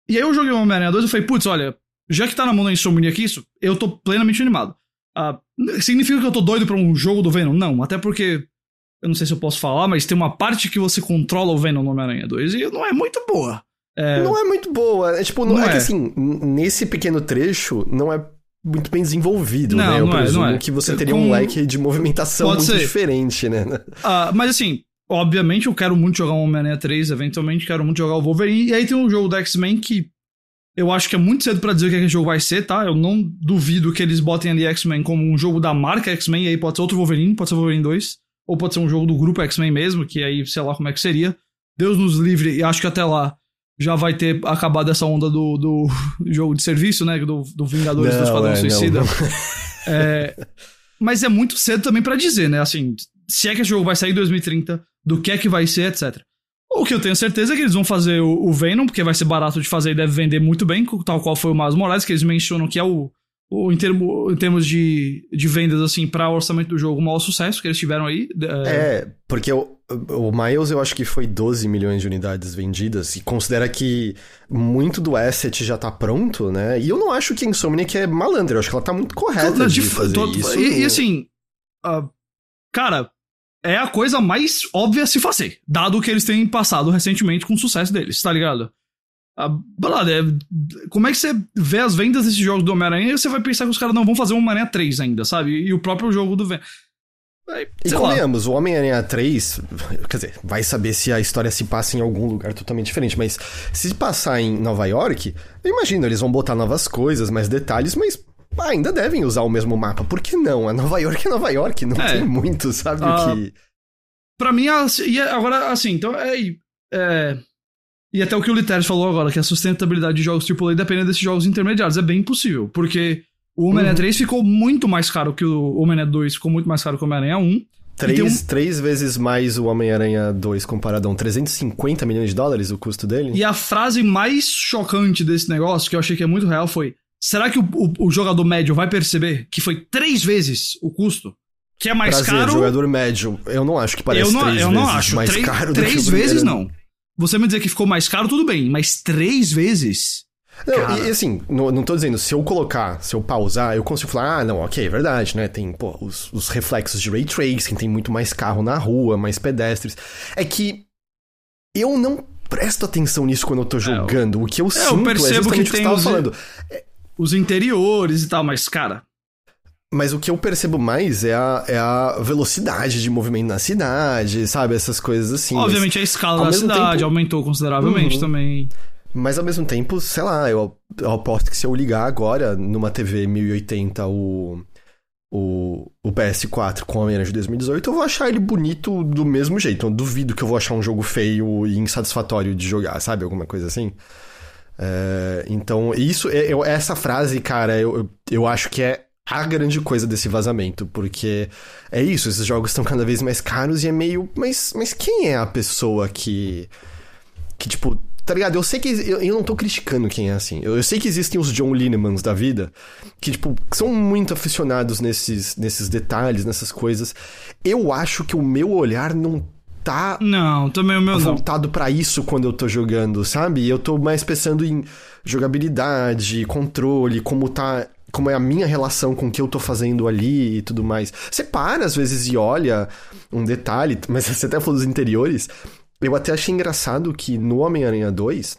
E aí eu joguei o Homem-Aranha 2 e falei, putz, olha, já que tá na mão da Insomniac isso, eu tô plenamente animado. Ah, significa que eu tô doido pra um jogo do Venom? Não, até porque. Eu não sei se eu posso falar, mas tem uma parte que você controla o Venom no Homem-Aranha 2 e não é muito boa. É... Não é muito boa. É tipo, não, não é, é, que assim, nesse pequeno trecho, não é muito bem desenvolvido, não, né? Eu não presumo é, não é. que você teria Com... um leque de movimentação Pode muito ser. diferente, né? Uh, mas assim, obviamente eu quero muito jogar um Homem-Aranha 3, eventualmente quero muito jogar o Wolverine. E aí tem um jogo do X-Men que eu acho que é muito cedo para dizer o que aquele jogo vai ser, tá? Eu não duvido que eles botem ali X-Men como um jogo da marca X-Men, e aí pode ser outro Wolverine, pode ser Wolverine 2, ou pode ser um jogo do grupo X-Men mesmo, que aí sei lá como é que seria. Deus nos livre, e acho que até lá já vai ter acabado essa onda do, do <laughs> jogo de serviço, né? Do, do Vingadores não, do Esquadrão é, Suicida. Não, <laughs> não. É, mas é muito cedo também para dizer, né? Assim, se é que esse jogo vai sair em 2030, do que é que vai ser, etc. O que eu tenho certeza é que eles vão fazer o, o Venom, porque vai ser barato de fazer e deve vender muito bem, tal qual foi o Miles Morales, que eles mencionam que é o, o em, termo, em termos de, de vendas, assim, para o orçamento do jogo, o maior sucesso que eles tiveram aí. É, é porque o, o Miles eu acho que foi 12 milhões de unidades vendidas, e considera que muito do asset já tá pronto, né? E eu não acho que a Insomniac é malandra, eu acho que ela tá muito correta de, de fazer tô, isso. E, e assim, uh, cara, é a coisa mais óbvia se fazer, dado que eles têm passado recentemente com o sucesso deles, tá ligado? A, é, como é que você vê as vendas desses jogos do Homem-Aranha e você vai pensar que os caras não vão fazer um Homem-Aranha 3 ainda, sabe? E o próprio jogo do Venom. E convenhamos, o Homem-Aranha 3, quer dizer, vai saber se a história se passa em algum lugar totalmente diferente, mas se passar em Nova York, eu imagino, eles vão botar novas coisas, mais detalhes, mas ah, ainda devem usar o mesmo mapa. Por que não? A Nova York é Nova York, não é. tem muito, sabe? Ah, que... Pra mim, e agora, assim, então é, é. E até o que o Literes falou agora, que a sustentabilidade de jogos AAA depende desses jogos intermediários. É bem impossível, porque o Homem-Aranha uhum. 3 ficou muito mais caro que o Homem-Aranha 2, ficou muito mais caro que o Homem-Aranha 1. Três, um... três vezes mais o Homem-Aranha 2 comparado a um 350 milhões de dólares o custo dele. E a frase mais chocante desse negócio, que eu achei que é muito real, foi: Será que o, o, o, jogador médio vai perceber que foi três vezes o custo? Que é mais Prazer, caro. jogador médio. Eu não acho que parece eu não, três eu vezes não acho. mais três, caro três do que vezes não. Você me dizer que ficou mais caro, tudo bem, mas três vezes. Não, e, assim, não, não tô dizendo, se eu colocar, se eu pausar, eu consigo falar, ah, não, ok, é verdade, né? Tem, pô, os, os reflexos de ray tracing, tem muito mais carro na rua, mais pedestres. É que eu não presto atenção nisso quando eu tô jogando. É, o que eu é, sinto eu é justamente que o que você tava falando. É, os interiores e tal, mas, cara. Mas o que eu percebo mais é a, é a velocidade de movimento na cidade, sabe? Essas coisas assim. Obviamente mas, a escala da cidade tempo... aumentou consideravelmente uhum. também. Mas ao mesmo tempo, sei lá, eu, eu aposto que se eu ligar agora numa TV 1080 o, o, o PS4 com a Homem-Aranha de 2018, eu vou achar ele bonito do mesmo jeito. Eu duvido que eu vou achar um jogo feio e insatisfatório de jogar, sabe? Alguma coisa assim. É, então, isso, é, eu, essa frase, cara, eu, eu acho que é a grande coisa desse vazamento, porque é isso, esses jogos estão cada vez mais caros e é meio. Mas, mas quem é a pessoa que. que, tipo. Tá ligado? Eu sei que. Eu, eu não tô criticando quem é assim. Eu, eu sei que existem os John Linemans da vida, que, tipo, são muito aficionados nesses, nesses detalhes, nessas coisas. Eu acho que o meu olhar não tá. Não, também o meu voltado para isso quando eu tô jogando, sabe? Eu tô mais pensando em jogabilidade, controle, como tá. Como é a minha relação com o que eu tô fazendo ali e tudo mais. Você para às vezes e olha um detalhe, <laughs> mas você até falou dos interiores. Eu até achei engraçado que no Homem-Aranha 2,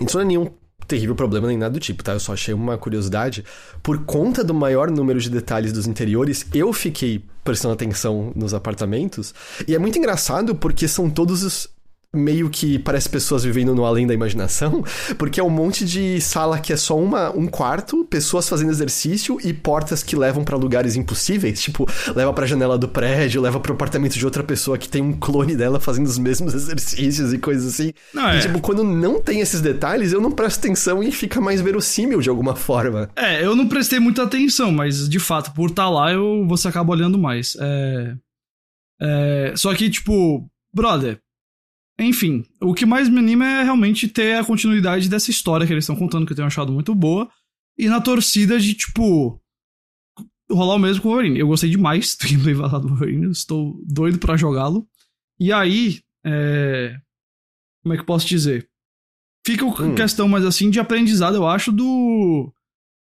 isso não é nenhum terrível problema nem nada do tipo, tá? Eu só achei uma curiosidade. Por conta do maior número de detalhes dos interiores, eu fiquei prestando atenção nos apartamentos. E é muito engraçado porque são todos os meio que parece pessoas vivendo no além da imaginação, porque é um monte de sala que é só uma, um quarto, pessoas fazendo exercício e portas que levam para lugares impossíveis, tipo, leva para janela do prédio, leva pro apartamento de outra pessoa que tem um clone dela fazendo os mesmos <laughs> exercícios e coisas assim. Não, e, é. tipo, quando não tem esses detalhes, eu não presto atenção e fica mais verossímil de alguma forma. É, eu não prestei muita atenção, mas de fato, por estar tá lá, eu, você acaba olhando mais. É... É... Só que, tipo, brother, enfim, o que mais me anima é realmente ter a continuidade dessa história que eles estão contando, que eu tenho achado muito boa. E na torcida de, tipo, rolar o mesmo com o Wolverine. Eu gostei demais <laughs> do gameplay vazado do Wolverine, estou doido para jogá-lo. E aí, é... como é que eu posso dizer? Fica a Hum. questão mais assim de aprendizado, eu acho, do,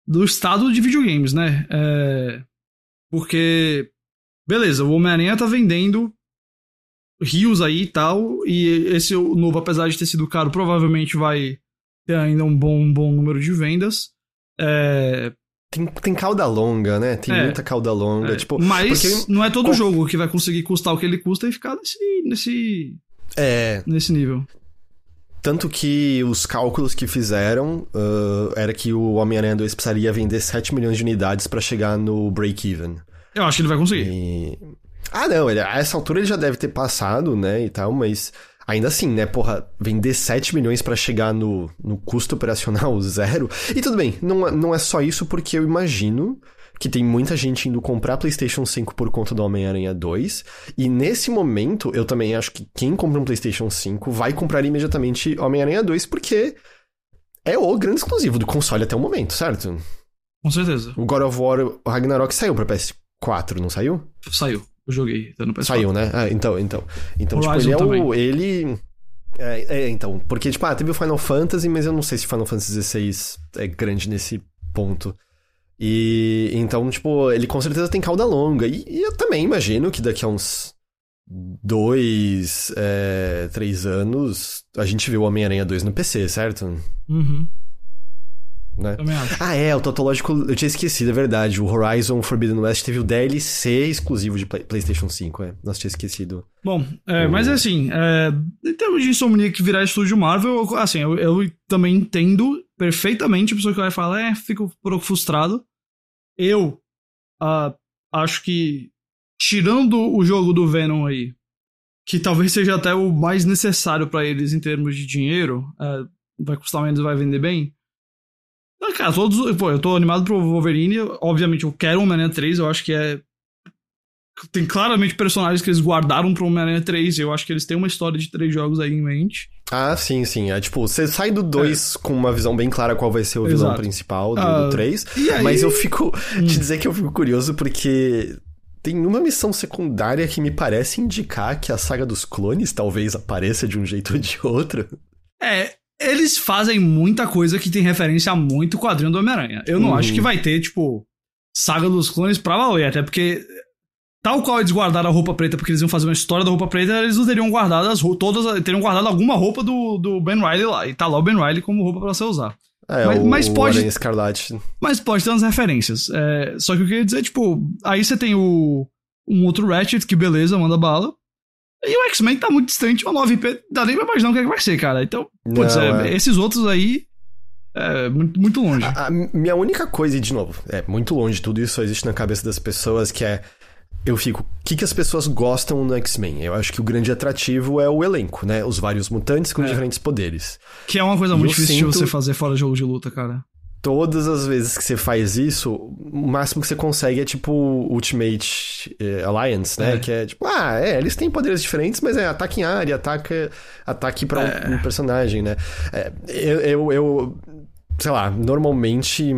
do estado de videogames, né? É, porque, beleza, o Homem-Aranha tá vendendo rios aí e tal, e esse novo, apesar de ter sido caro, provavelmente vai ter ainda um bom, um bom número de vendas. É, Tem, tem cauda longa, né? Tem É. muita cauda longa. é, Tipo, mas porque- não é todo com- jogo que vai conseguir custar o que ele custa e ficar nesse, nesse, é. nesse nível. Tanto que os cálculos que fizeram ah, era que o Homem-Aranha 2 precisaria vender 7 milhões de unidades pra chegar no break-even. Eu acho que ele vai conseguir. E... Ah, não, ele, a essa altura ele já deve ter passado, né, e tal, mas ainda assim, né, porra, vender 7 milhões pra chegar no, no custo operacional <laughs> zero. E tudo bem, não, é- não é só isso, porque eu imagino que tem muita gente indo comprar PlayStation 5 por conta do Homem-Aranha 2. E nesse momento, eu também acho que quem compra um PlayStation 5 vai comprar imediatamente Homem-Aranha 2, porque é o grande exclusivo do console até o momento, certo? Com certeza. O God of War o Ragnarok saiu pra PS4, não saiu? Saiu. Eu joguei. Tá no PS4. Saiu, né? Ah, então, então. Então, tipo, Horizon ele é o. Ele. É, é, então. Porque, tipo, ah, teve o Final Fantasy, mas eu não sei se Final Fantasy XVI é grande nesse ponto. E então, tipo, ele com certeza tem cauda longa. E, e eu também imagino que daqui a uns dois, é, três anos, a gente vê o Homem-Aranha 2 no PC, certo? Uhum. Né? Ah, é, o Tautológico, eu tinha esquecido, é verdade. O Horizon Forbidden West teve o DLC exclusivo de Play- PlayStation 5, é. Nossa, tinha esquecido. Bom, é, mas assim, é, em termos de Insomniac virar estúdio Marvel, eu- assim, eu, eu também entendo perfeitamente a pessoa que vai falar, é, fico um pouco frustrado. Eu ah, acho que, tirando o jogo do Venom aí, que talvez seja até o mais necessário pra eles em termos de dinheiro, é, vai custar menos e vai vender bem. Ah, cara, todos. Pô, eu tô animado pro Wolverine. Obviamente, eu quero Homem-Aranha 3. Eu acho que é. Tem claramente personagens que eles guardaram pro Homem-Aranha 3. Eu acho que eles têm uma história de três jogos aí em mente. Ah, sim, sim. É tipo, você sai do 2 com uma visão bem clara qual vai ser o vilão Exato. principal do, Ah, 3. E aí. Mas eu fico. Hum. Te dizer que eu fico curioso porque. Tem uma missão secundária que me parece indicar que a saga dos clones talvez apareça de um jeito ou de outro. É, eles fazem muita coisa que tem referência a muito quadrinho do Homem-Aranha. Eu não Uhum. acho que vai ter, tipo, saga dos clones pra valer, até porque. Tal qual eles guardaram a roupa preta porque eles iam fazer uma história da roupa preta, eles não teriam guardado as roupas, todas, teriam guardado alguma roupa do, do Ben Riley lá. E tá lá o Ben Riley como roupa pra você usar. É, Mas- o, mas o pode- Aranha Escarlate. Mas pode ter umas referências. É, só que eu queria dizer, tipo, aí você tem o um outro Ratchet, que beleza, manda bala. E o X-Men tá muito distante, uma 9IP, dá nem pra imaginar o que, é que vai ser, cara. Então, putz, Não, é, é. esses outros aí, é muito, muito longe. A, a minha única coisa, e de novo, é muito longe, tudo isso só existe na cabeça das pessoas, que é. Eu fico, o que, que as pessoas gostam no X-Men? Eu acho que o grande atrativo é o elenco, né? Os vários mutantes com É. diferentes poderes. Que é uma coisa muito eu difícil sinto- de você fazer fora de jogo de luta, cara. Todas as vezes que você faz isso, o máximo que você consegue é tipo Ultimate eh, Alliance, né? É. Que é tipo, ah, é, eles têm poderes diferentes, mas é ataque em área, ataque, ataque pra um- É. um, personagem, né? É, eu, eu, eu, sei lá, normalmente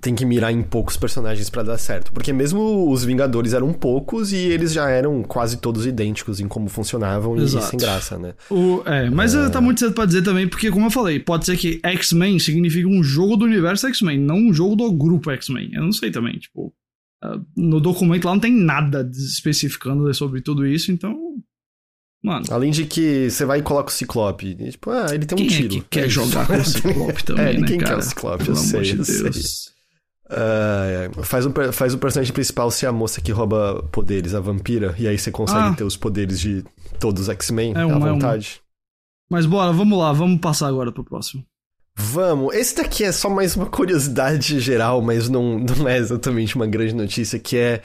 tem que mirar em poucos personagens pra dar certo. Porque mesmo os Vingadores eram poucos e eles já eram quase todos idênticos em como funcionavam Exato. e sem graça, né? O, é, mas tá muito cedo pra dizer também, porque, como eu falei, pode ser que X-Men significa um jogo do universo X-Men, não um jogo do grupo X-Men. Eu não sei também, tipo. ah, No documento lá não tem nada especificando sobre tudo isso, então. Mano. Além de que você vai e coloca o Ciclope. E, tipo, ah, ele tem um Quem tiro. é que quer É jogar com o Ciclope <laughs> também, É, né, ninguém quer cara? o Ciclope, eu Pelo sei, amor de eu sei. É. faz, o, per- faz o personagem principal ser a moça que rouba poderes, a vampira, e aí você consegue Ah. ter os poderes de todos os X-Men É à é vontade. Mas bora, vamos lá, vamos passar agora pro próximo. Vamos, esse daqui é só mais uma curiosidade geral, mas não, não é exatamente uma grande notícia, que é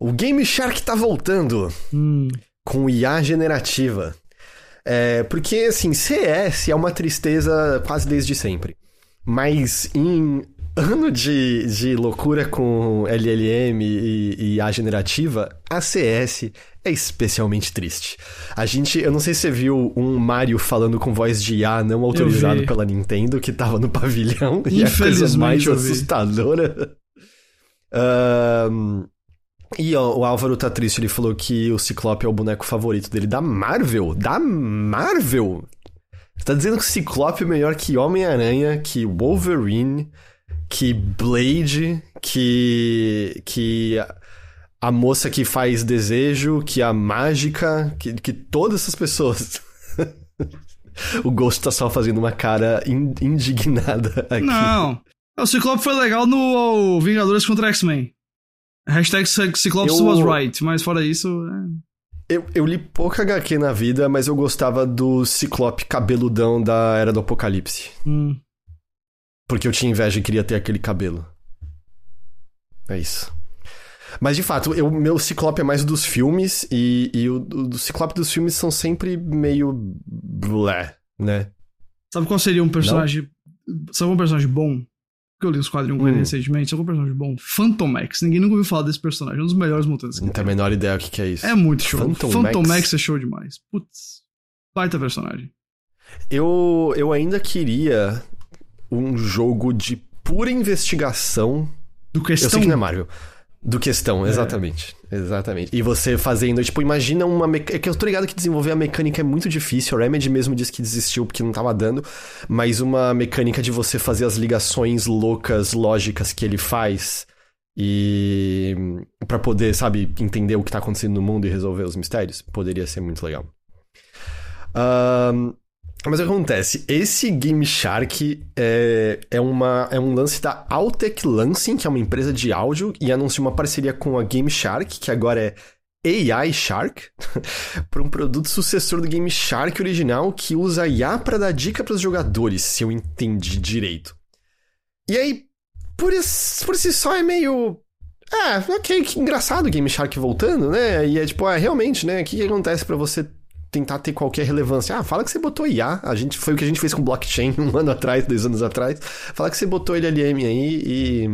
o Game Shark tá voltando Hum, com IA generativa. É, porque, assim, CS é uma tristeza quase desde sempre. Mas em ano de, de loucura com LLM e, e IA generativa, a CS é especialmente triste. A gente, eu não sei se você viu um Mario falando com voz de IA não autorizado pela Nintendo, que tava no pavilhão, e a coisa mais assustadora. Ahn, e ó, o Álvaro tá triste, ele falou que o Ciclope é o boneco favorito dele da Marvel. Da Marvel? Você tá dizendo que Ciclope é melhor que Homem-Aranha, que Wolverine, que Blade, que. que. A moça que faz desejo, que a mágica, que, que todas essas pessoas. <laughs> o Ghost tá só fazendo uma cara in, indignada aqui. Não. O Ciclope foi legal no Vingadores contra X-Men. Hashtag Cyclops eu... was right, mas fora isso. É... Eu, eu li pouca HQ na vida, mas eu gostava do Ciclope cabeludão da Era do Apocalipse. Hum. Porque eu tinha inveja e queria ter aquele cabelo. É isso. Mas de fato, o meu Ciclope é mais dos filmes, e, e o, o Ciclope dos filmes são sempre meio. blé, né? Sabe qual seria um personagem. Não. Sabe um personagem bom? que eu li os quadrinhos hum. recentemente, é um personagem bom. Phantom X. Ninguém nunca ouviu falar desse personagem. É um dos melhores mutantes. Não tem a menor ideia o que, que é isso. É muito show. Phantom, Phantom Max? Max é show demais. Putz. Baita personagem. Eu, eu ainda queria um jogo de pura investigação. Do questão. Eu sei que não é Marvel. Do questão, é. exatamente. É. Exatamente. E você fazendo, tipo, imagina uma. Me... É que eu tô ligado que desenvolver a mecânica é muito difícil. O Remedy mesmo disse que desistiu porque não tava dando. Mas uma mecânica de você fazer as ligações loucas, lógicas que ele faz. E. para poder, sabe, entender o que tá acontecendo no mundo e resolver os mistérios. Poderia ser muito legal. Um, mas o que acontece? Esse Game Shark é, é, uma, é um lance da Altec Lansing, que é uma empresa de áudio, e anunciou uma parceria com a Game Shark, que agora é AI Shark, <laughs> para um produto sucessor do Game Shark original que usa IA para dar dica para os jogadores, se eu entendi direito. E aí, por, esse, por si só é meio. Ah, ok, que engraçado o Game Shark voltando, né? E é tipo, ah, realmente, né? O que, que acontece para você tentar ter qualquer relevância. Ah, fala que você botou IA. A gente, foi o que a gente fez com blockchain <laughs> um ano atrás, dois anos atrás. Fala que você botou LLM aí e.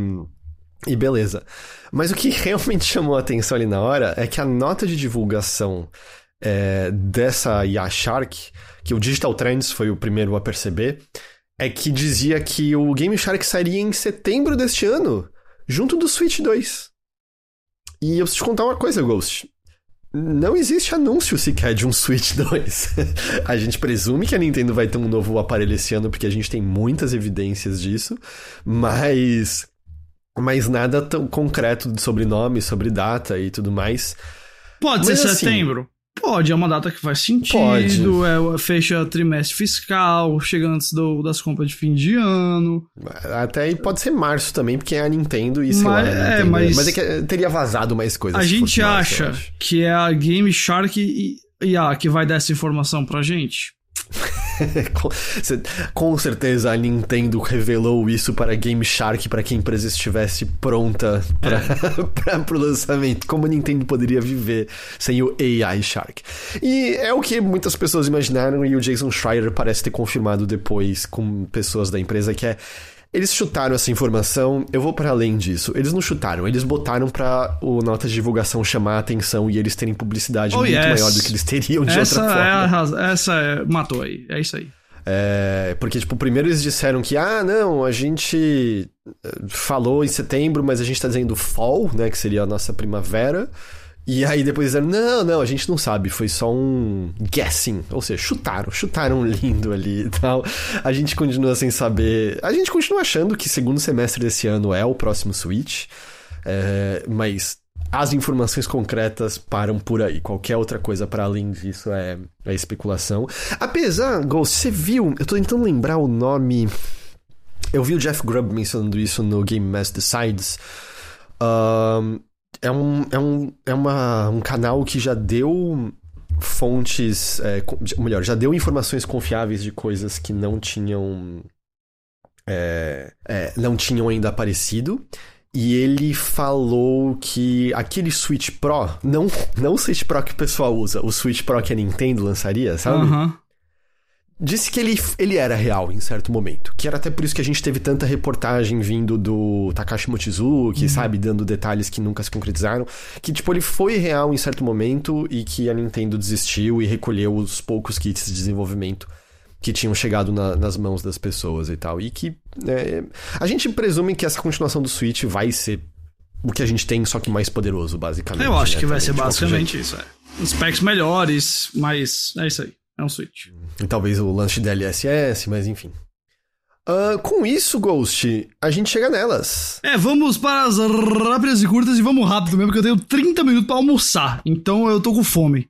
E beleza. Mas o que <laughs> realmente chamou a atenção ali na hora é que a nota de divulgação é, dessa IA Shark, que o Digital Trends foi o primeiro a perceber, é que dizia que o Game Shark sairia em setembro deste ano, junto do Switch 2. E eu preciso te contar uma coisa, Ghost não existe anúncio sequer de um Switch 2. <laughs> a gente presume que a Nintendo vai ter um novo aparelho esse ano, porque a gente tem muitas evidências disso, mas. Mas nada tão concreto sobre nome, sobre data e tudo mais. Pode mas, ser assim, setembro. Pode, é uma data que faz sentido, Pode. é, fecha trimestre fiscal, chega antes do, das compras de fim de ano. Até aí pode ser março também, porque é a Nintendo e sei mas, lá. É, Nintendo, mas, mas é que teria vazado mais coisas. A gente março, acha que é a Game Shark e, e a que vai dar essa informação pra gente. <laughs> <laughs> Com certeza a Nintendo revelou isso para Game Shark para que a empresa estivesse pronta para é. <laughs> o lançamento. Como a Nintendo poderia viver sem o AI Shark? E é o que muitas pessoas imaginaram e o Jason Schreier parece ter confirmado depois com pessoas da empresa que é eles chutaram essa informação, eu vou para além disso. Eles não chutaram, eles botaram pra o nota de divulgação chamar a atenção e eles terem publicidade oh, muito yes. maior do que eles teriam de essa outra é forma. A, essa é, matou aí, é isso aí. É, porque, tipo, primeiro eles disseram que, ah, não, a gente eh, falou em setembro, mas a gente tá dizendo fall, né, que seria a nossa primavera. E aí depois disseram, não, não, a gente não sabe, foi só um guessing. Ou seja, chutaram, chutaram lindo ali e tal. A gente continua sem saber. A gente continua achando que segundo semestre desse ano é o próximo Switch. É, mas as informações concretas param por aí. Qualquer outra coisa para além disso é, é especulação. Apesar, Ghost, você viu? Eu tô tentando lembrar o nome. Eu vi o Jeff Grubb mencionando isso no Game Master Decides. Um, é um, é um, é uma, um canal que já deu fontes, é, melhor, já deu informações confiáveis de coisas que não tinham é, é, não tinham ainda aparecido. E ele falou que aquele Switch Pro, não, não o Switch Pro que o pessoal usa, o Switch Pro que a Nintendo lançaria, sabe? Uhum disse que ele, ele era real em certo momento. Que era até por isso que a gente teve tanta reportagem vindo do Takashi Mochizuki, uhum. sabe? Dando detalhes que nunca se concretizaram. Que, tipo, ele foi real em certo momento e que a Nintendo desistiu e recolheu os poucos kits de desenvolvimento que tinham chegado na, nas mãos das pessoas e tal. E que. É, a gente presume que essa continuação do Switch vai ser o que a gente tem, só que mais poderoso, basicamente. Eu acho né? que vai ser basicamente isso, é. Specs melhores, mas é isso aí. É um Switch. E talvez o lance de DLSS, mas enfim. Uh, com isso, Ghost, a gente chega nelas. É, vamos para as rápidas e curtas e vamos rápido mesmo, porque eu tenho 30 minutos para almoçar. Então eu tô com fome.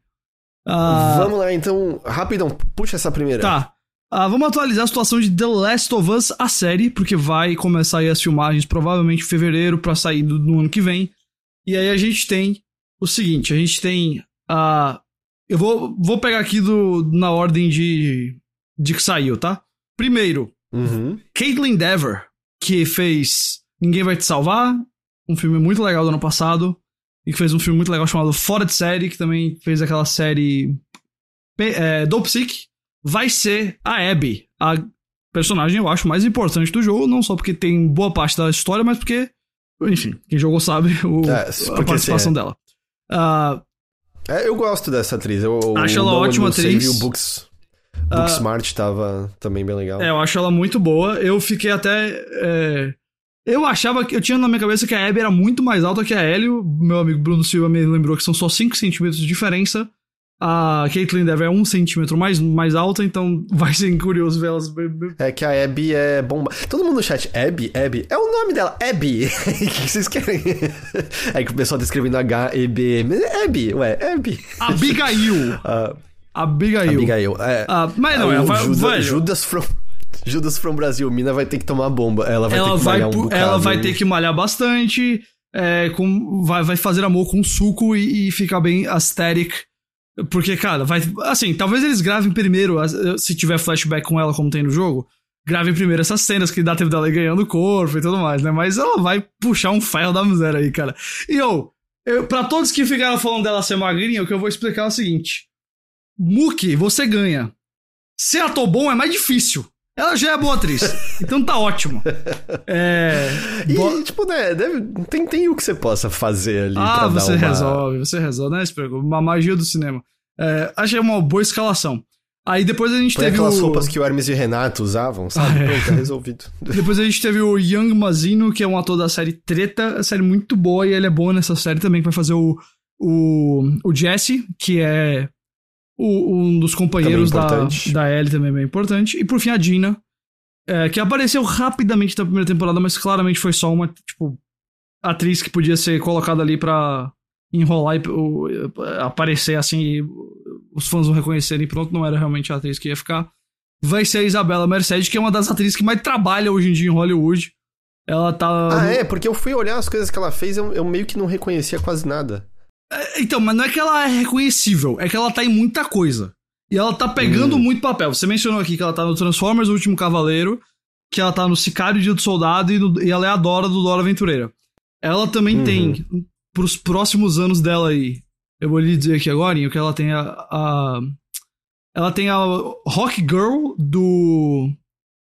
Uh... Vamos lá, então, rapidão, puxa essa primeira. Tá. Uh, vamos atualizar a situação de The Last of Us, a série, porque vai começar aí as filmagens provavelmente em fevereiro para sair do, no ano que vem. E aí a gente tem o seguinte, a gente tem a... Eu vou, vou pegar aqui do, na ordem de, de que saiu, tá? Primeiro, Uhum. Caitlin Dever, que fez Ninguém Vai Te Salvar, um filme muito legal do ano passado, e que fez um filme muito legal chamado Fora de Série, que também fez aquela série é, Dope Sick, vai ser a Abby, a personagem eu acho mais importante do jogo, não só porque tem boa parte da história, mas porque, enfim, quem jogou sabe o, é, a participação é. dela. Uh, é, eu gosto dessa atriz. Eu, acho ela ótima atriz. O Books Booksmart uh, tava também bem legal. É, eu acho ela muito boa. Eu fiquei até. É... Eu achava que. Eu tinha na minha cabeça que a Abby era muito mais alta que a Ellie. Meu amigo Bruno Silva me lembrou que são só 5 centímetros de diferença. A Caitlyn deve é um centímetro mais, mais alta, então vai ser curioso ver elas. É que a Abby é bomba. Todo mundo no chat, Abby, Abby. É o nome dela, Abby. O <laughs> que vocês querem? <laughs> É que o pessoal tá escrevendo H-E-B. Abby, ué, Abby. Abigail. uh, <laughs> Abigail. Abigail, é. Ah, mas não, é, vai, Judas, Judas from... Judas from Brasil, Mina vai ter que tomar bomba. Ela vai ela ter que vai, malhar um bocado, Ela vai ter que malhar bastante, é, com, vai, vai fazer amor com suco e, e ficar bem aesthetic. Porque, cara, vai. Assim, talvez eles gravem primeiro, se tiver flashback com ela, como tem no jogo. Gravem primeiro essas cenas que dá tempo dela ganhando corpo e tudo mais, né? Mas ela vai puxar um ferro da miséria aí, cara. E eu, eu pra todos que ficaram falando dela ser magrinha, o que eu vou explicar é o seguinte: Mookie, você ganha. Ser ator bom é mais difícil. Ela já é boa atriz. então tá ótimo. <laughs> É. E, bo... tipo, né, deve, tem, tem o que você possa fazer ali. Ah, você uma... resolve, você resolve, né? Uma magia do cinema. É, achei uma boa escalação. Aí depois a gente Põe teve. aquelas o... roupas que o Hermes e Renato usavam, <laughs> sabe? Ah, é. Pronto, tá resolvido. <laughs> depois a gente teve o Young Mazino, que é um ator da série Treta, série muito boa, e ele é bom nessa série também, que vai fazer o, o, o Jesse, que é o, um dos companheiros da, da Ellie também é bem importante. E por fim a Dina, é, que apareceu rapidamente na primeira temporada, mas claramente foi só uma, tipo, atriz que podia ser colocada ali pra enrolar e uh, aparecer assim e os fãs vão reconhecerem e pronto, não era realmente a atriz que ia ficar. Vai ser a Isabela Mercedes, que é uma das atrizes que mais trabalha hoje em dia em Hollywood. Ela tá. Ah, é? Porque eu fui olhar as coisas que ela fez, eu, eu meio que não reconhecia quase nada. É, então, mas não é que ela é reconhecível, é que ela tá em muita coisa. E ela tá pegando hum. muito papel. Você mencionou aqui que ela tá no Transformers, o Último Cavaleiro, que ela tá no Sicário Dia do Soldado e, no, e ela é a Dora do Dora Aventureira. Ela também uhum. tem, pros próximos anos dela aí, eu vou lhe dizer aqui agora, que ela tem a, a ela tem a Rock Girl do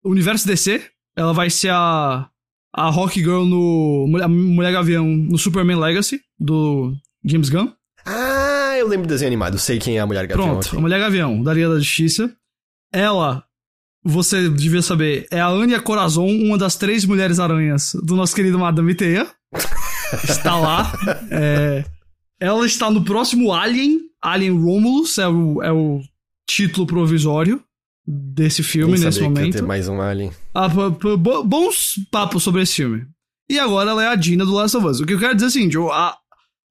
Universo DC. Ela vai ser a, a Rock Girl no a Mulher Gavião no Superman Legacy, do James Gunn. Ah, eu lembro do desenho animado, sei quem é a Mulher Gavião. Pronto, aqui. a Mulher Gavião, da Liga da Justiça. Ela, você devia saber, é a Anya Corazon, uma das três mulheres aranhas do nosso querido Madame Teia. <laughs> está lá. É, ela está no próximo Alien, Alien Romulus, é o, é o título provisório desse filme Nem nesse momento. Que ter mais um Alien. Ah, bons papos sobre esse filme. E agora ela é a Dina do Last of Us. O que eu quero dizer é o seguinte: a,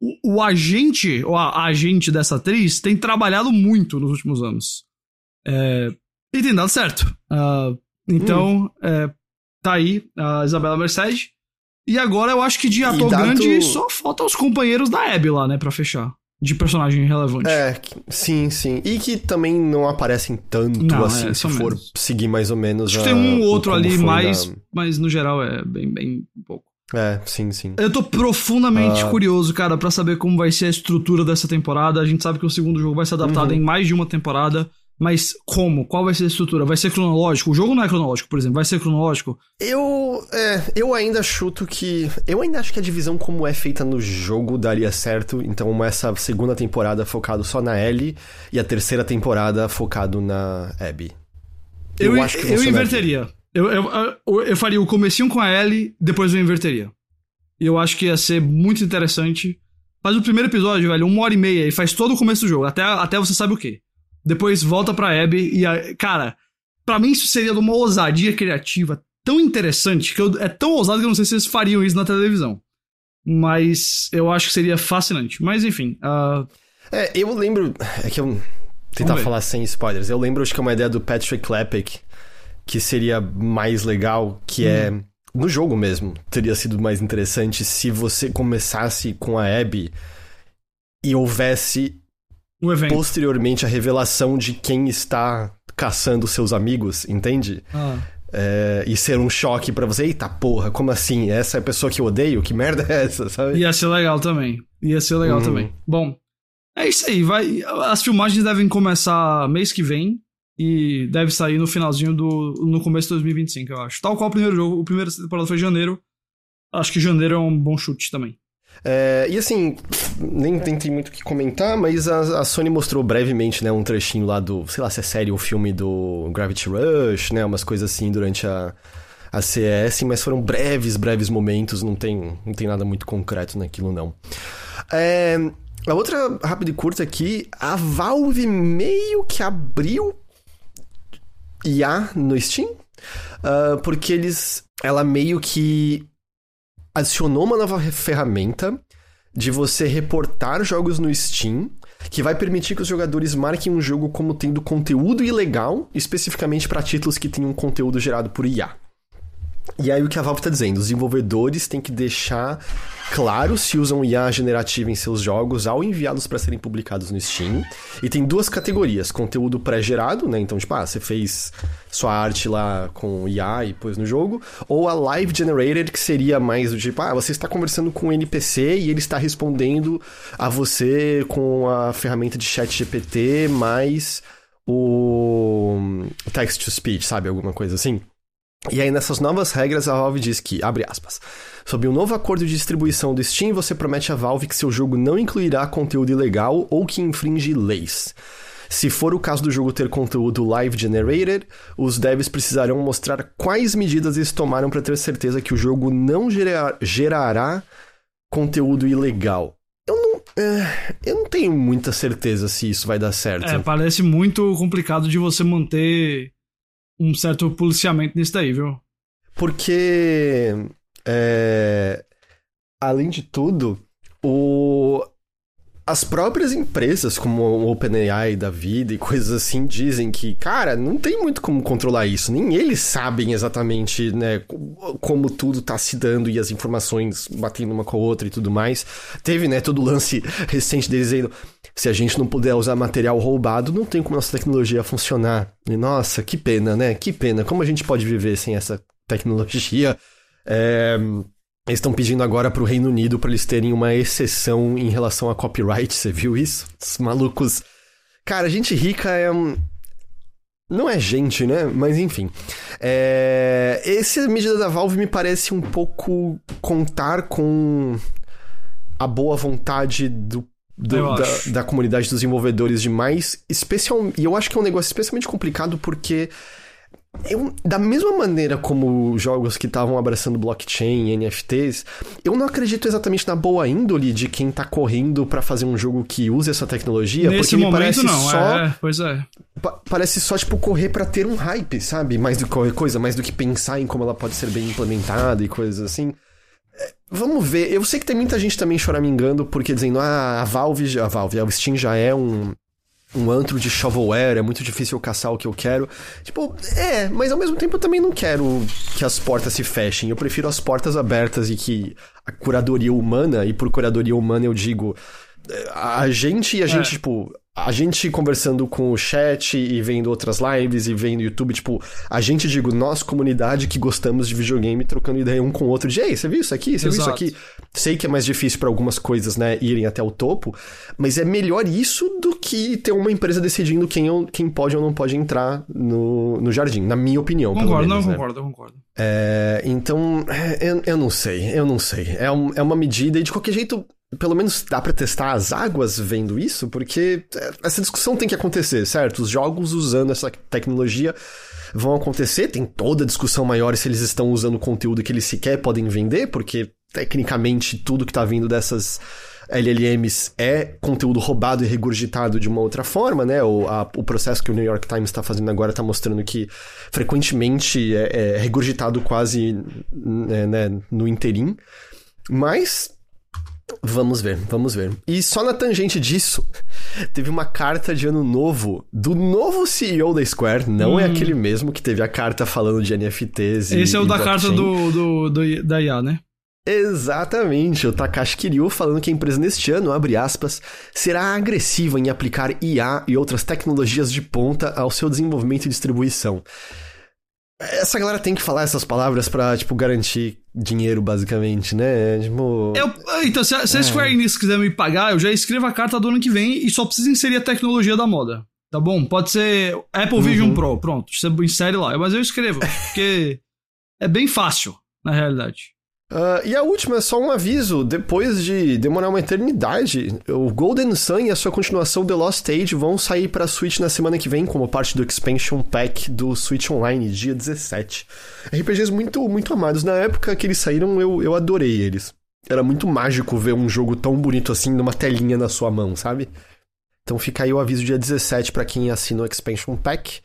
o, o agente, ou a, a, agente dessa atriz, tem trabalhado muito nos últimos anos. É, e tem dado certo. Uh, então, hum. é, tá aí a Isabela Mercedes. E agora eu acho que de ator grande só falta os companheiros da Abby lá, né, pra fechar. De personagem relevante. É, sim, sim. E que também não aparecem tanto não, assim, é, se for menos. seguir mais ou menos. Acho a, que tem um ou outro ali, mais, na... mas no geral é bem, bem pouco. É, sim, sim. Eu tô profundamente uh... curioso, cara, para saber como vai ser a estrutura dessa temporada. A gente sabe que o segundo jogo vai ser adaptado uhum. em mais de uma temporada. Mas como? Qual vai ser a estrutura? Vai ser cronológico? O jogo não é cronológico, por exemplo. Vai ser cronológico? Eu. É, eu ainda chuto que. Eu ainda acho que a divisão como é feita no jogo daria certo. Então, essa segunda temporada focado só na Ellie e a terceira temporada focado na Abby. Eu, eu acho que Eu inverteria. Eu, eu, eu, faria o comecinho com a Ellie, depois eu inverteria. E eu acho que ia ser muito interessante. Faz o primeiro episódio, velho, uma hora e meia, e faz todo o começo do jogo, até, até você sabe o quê. depois volta pra Abby e, a, cara, para mim isso seria de uma ousadia criativa tão interessante que eu, é tão ousado que eu não sei se eles fariam isso na televisão. Mas eu acho que seria fascinante. Mas enfim. Uh... É, eu lembro. É que eu. Tentar falar sem spoilers. Eu lembro, acho que é uma ideia do Patrick Klepek que seria mais legal, que é. Hum. No jogo mesmo, teria sido mais interessante se você começasse com a Abby e houvesse posteriormente a revelação de quem está caçando seus amigos, entende? Ah. É, e ser um choque para você, eita porra, como assim? Essa é a pessoa que eu odeio? Que merda é essa, sabe? Ia ser legal também. Ia ser legal uhum. também. Bom, é isso aí. Vai, as filmagens devem começar mês que vem e deve sair no finalzinho do. no começo de 2025, eu acho. Tal qual o primeiro jogo. O primeiro temporada foi em janeiro. Acho que janeiro é um bom chute também. É, e assim, nem, tem muito o que comentar, mas a, a, Sony mostrou brevemente, né, um trechinho lá do, sei lá se é série ou filme do Gravity Rush, né, umas coisas assim durante a, a CS, mas foram breves, breves momentos, não tem, não tem nada muito concreto naquilo não. É, a outra rápida e curta aqui, a Valve meio que abriu IA no Steam, uh, porque eles, ela meio que adicionou uma nova ferramenta de você reportar jogos no Steam, que vai permitir que os jogadores marquem um jogo como tendo conteúdo ilegal, especificamente para títulos que tenham conteúdo gerado por IA. E aí o que a Valve está dizendo, os desenvolvedores têm que deixar claro se usam IA generativa em seus jogos ao enviá-los para serem publicados no Steam. E tem duas categorias: conteúdo pré-gerado, né? Então, tipo, ah, você fez sua arte lá com IA e pôs no jogo, ou a live generated, que seria mais do tipo, ah, você está conversando com um NPC e ele está respondendo a você com a ferramenta de chat GPT mais o text to speech, sabe? Alguma coisa assim. E aí, nessas novas regras, a Valve diz que, abre aspas, sob um novo acordo de distribuição do Steam, você promete à Valve que seu jogo não incluirá conteúdo ilegal ou que infringe leis. Se for o caso do jogo ter conteúdo live generated, os devs precisarão mostrar quais medidas eles tomaram para ter certeza que o jogo não gerar, gerará conteúdo ilegal. Eu não, é, eu não tenho muita certeza se isso vai dar certo. É, parece muito complicado de você manter um certo policiamento nisso daí, viu? Porque, é, além de tudo, o, as próprias empresas, como o OpenAI da vida e coisas assim, dizem que, cara, não tem muito como controlar isso. Nem eles sabem exatamente, né, como tudo tá se dando e as informações batendo uma com a outra e tudo mais. Teve, né, todo o lance recente deles dizendo, se a gente não puder usar material roubado, não tem como nossa tecnologia funcionar. E, nossa, que pena, né? Que pena. Como a gente pode viver sem essa tecnologia? É... Eles estão pedindo agora para o Reino Unido para eles terem uma exceção em relação a copyright. Você viu isso? Os malucos. Cara, gente rica é um. Não é gente, né? Mas enfim. É... Essa medida da Valve me parece um pouco contar com a boa vontade do do, da, da, comunidade dos desenvolvedores demais. Especial, e eu acho que é um negócio especialmente complicado porque. Eu, da mesma maneira como jogos que estavam abraçando blockchain e NFTs, eu não acredito exatamente na boa índole de quem tá correndo para fazer um jogo que use essa tecnologia, Nesse porque momento, me parece não. só é, pois é. Pa parece só tipo correr para ter um hype, sabe? Mais do que qualquer coisa, mais do que pensar em como ela pode ser bem implementada e coisas assim. Vamos ver. Eu sei que tem muita gente também choramingando porque dizendo, ah, a Valve, a Valve, a Steam já é um, um antro de shovelware, é muito difícil eu caçar o que eu quero. Tipo, é, mas ao mesmo tempo eu também não quero que as portas se fechem. Eu prefiro as portas abertas e que a curadoria humana, e por curadoria humana eu digo, a gente e a é. gente, tipo, a gente conversando com o chat e vendo outras lives e vendo YouTube, tipo, a gente, digo, nós, comunidade que gostamos de videogame, trocando ideia um com o outro de, ei, você viu isso aqui? Você Exato. viu isso aqui? Sei que é mais difícil para algumas coisas, né, irem até o topo, mas é melhor isso do que ter uma empresa decidindo quem, quem pode ou não pode entrar no, no jardim, na minha opinião. Concordo, menos, não, né? concordo, concordo. É, então, é, eu, eu não sei, eu não sei. É, um, é uma medida e de qualquer jeito pelo menos dá para testar as águas vendo isso, porque é, essa discussão tem que acontecer, certo? Os jogos usando essa tecnologia vão acontecer, tem toda a discussão maior se eles estão usando conteúdo que eles sequer podem vender, porque tecnicamente tudo que tá vindo dessas LLMs é conteúdo roubado e regurgitado de uma outra forma, né? O, a, o processo que o New York Times está fazendo agora está mostrando que frequentemente é, é regurgitado quase né, no interim. Mas Vamos ver, vamos ver. E só na tangente disso, <laughs> teve uma carta de ano novo do novo CEO da Square. Não é hum. é aquele mesmo que teve a carta falando de NFTs. Esse e, é o da carta do, do, do, da IA, né? Exatamente, o Takashi Kiryu falando que a empresa neste ano, abre aspas, será agressiva em aplicar IA e outras tecnologias de ponta ao seu desenvolvimento e distribuição. Essa galera tem que falar essas palavras pra, tipo, garantir dinheiro, basicamente, né? Tipo... Eu, então, se a, se a é. Square Enix quiser me pagar, eu já escrevo a carta do ano que vem e só preciso inserir a tecnologia da moda. Tá bom? Pode ser Apple uhum. Vision Pro, pronto. Você insere lá. Mas eu escrevo, porque <laughs> é bem fácil, na realidade. Uh, e a última é só um aviso: depois de demorar uma eternidade, o Golden Sun e a sua continuação The Lost Age vão sair para Switch na semana que vem, como parte do Expansion Pack do Switch Online, dia 17. RPGs muito, muito amados. Na época que eles saíram, eu, eu adorei eles. Era muito mágico ver um jogo tão bonito assim numa telinha na sua mão, sabe? Então fica aí o aviso dia 17 para quem assina o Expansion Pack.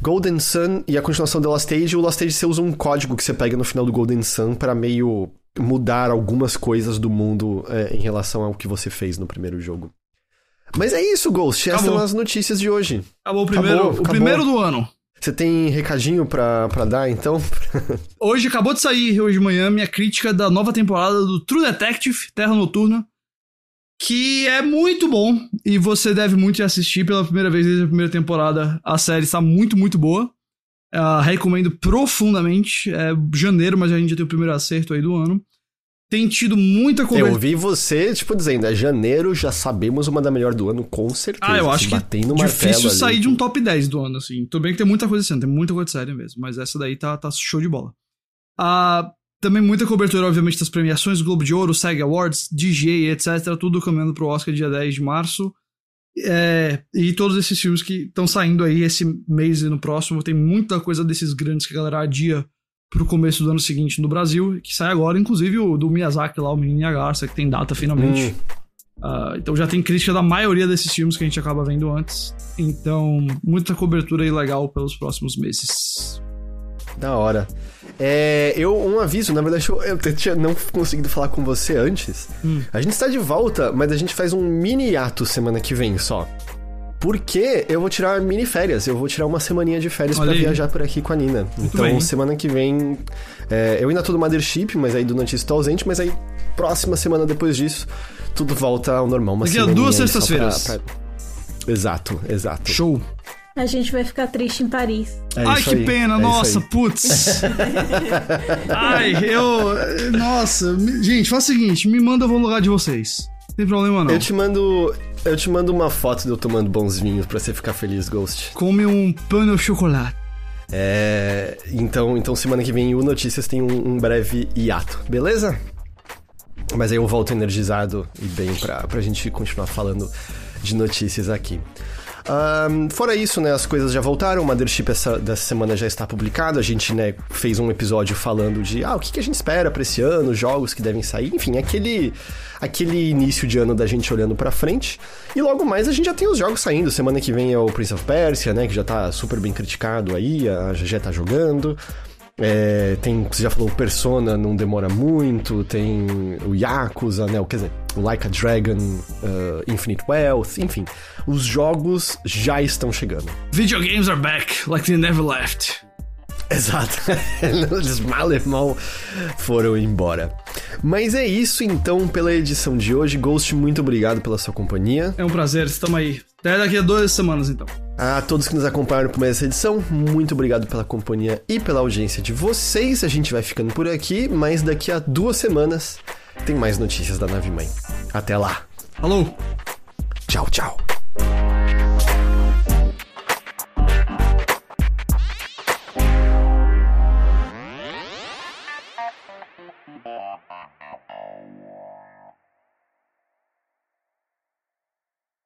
Golden Sun e a continuação do Last Age, o Last Age você usa um código que você pega no final do Golden Sun para meio mudar algumas coisas do mundo é, em relação ao que você fez no primeiro jogo. Mas é isso, Ghost. Essas são as notícias de hoje. Acabou o primeiro, acabou, o acabou. primeiro do ano. Você tem recadinho pra, pra dar, então? hoje acabou de sair, hoje de manhã, minha crítica da nova temporada do True Detective Terra Noturna que é muito bom e você deve muito assistir pela primeira vez desde a primeira temporada. A série está muito, muito boa. Uh, recomendo profundamente. É janeiro, mas a gente já tem o primeiro acerto aí do ano. Tem tido muita conversa. Eu ouvi você, tipo, dizendo, é janeiro, já sabemos uma da melhor do ano, com certeza. Ah, eu acho que é difícil sair ali. de um top 10 do ano, assim. Tudo bem que tem muita coisa assim, tem muita coisa séria mesmo, mas essa daí tá, tá show de bola. Uh, também muita cobertura, obviamente, das premiações, Globo de Ouro, SAG Awards, DJ, etc. Tudo caminhando pro Oscar dia 10 de março. É, e todos esses filmes que estão saindo aí esse mês e no próximo. Tem muita coisa desses grandes que a galera adia pro começo do ano seguinte no Brasil, que sai agora, inclusive o do Miyazaki lá, o Menino e a Garça, que tem data finalmente. Hum. Uh, então já tem crítica da maioria desses filmes que a gente acaba vendo antes. Então, muita cobertura aí legal pelos próximos meses. Da hora. É, eu, um aviso, na verdade eu, eu tinha não conseguido falar com você antes. Hum. A gente está de volta, mas a gente faz um mini ato semana que vem só. Porque eu vou tirar mini férias, eu vou tirar uma semaninha de férias para viajar por aqui com a Nina. Muito então, bem. semana que vem. É, eu ainda tô no Mothership, mas aí do Notícia tô ausente, mas aí próxima semana depois disso, tudo volta ao normal. Uma Daqui a duas sextas-feiras. Pra... Exato, exato. Show. A gente vai ficar triste em Paris. É Ai, que aí. pena, é nossa, putz. <laughs> Ai, eu. Nossa, gente, faz o seguinte: me manda no lugar de vocês. Não tem problema não. Eu te mando. Eu te mando uma foto de eu tomando bons vinhos pra você ficar feliz, Ghost. Come um pano de chocolate. É. Então, então semana que vem o Notícias tem um, um breve hiato, beleza? Mas aí eu volto energizado e bem pra, pra gente continuar falando de notícias aqui. Um, fora isso, né, as coisas já voltaram, o Mothership essa, dessa semana já está publicado, a gente, né, fez um episódio falando de, ah, o que, que a gente espera para esse ano, jogos que devem sair, enfim, aquele, aquele início de ano da gente olhando para frente, e logo mais a gente já tem os jogos saindo, semana que vem é o Prince of Persia, né, que já tá super bem criticado aí, a GG tá jogando, é, tem, você já falou, Persona não demora muito, tem o Yakuza, né? Quer dizer, o Like a Dragon, uh, Infinite Wealth, enfim. Os jogos já estão chegando. Video games are back, like they never left. Exato. <laughs> Eles mal e mal foram embora. Mas é isso então pela edição de hoje. Ghost, muito obrigado pela sua companhia. É um prazer, estamos aí. Até daqui a duas semanas então. A todos que nos acompanharam por mais essa edição, muito obrigado pela companhia e pela audiência de vocês. A gente vai ficando por aqui, mas daqui a duas semanas tem mais notícias da Nave Mãe. Até lá. Alô. Tchau, tchau.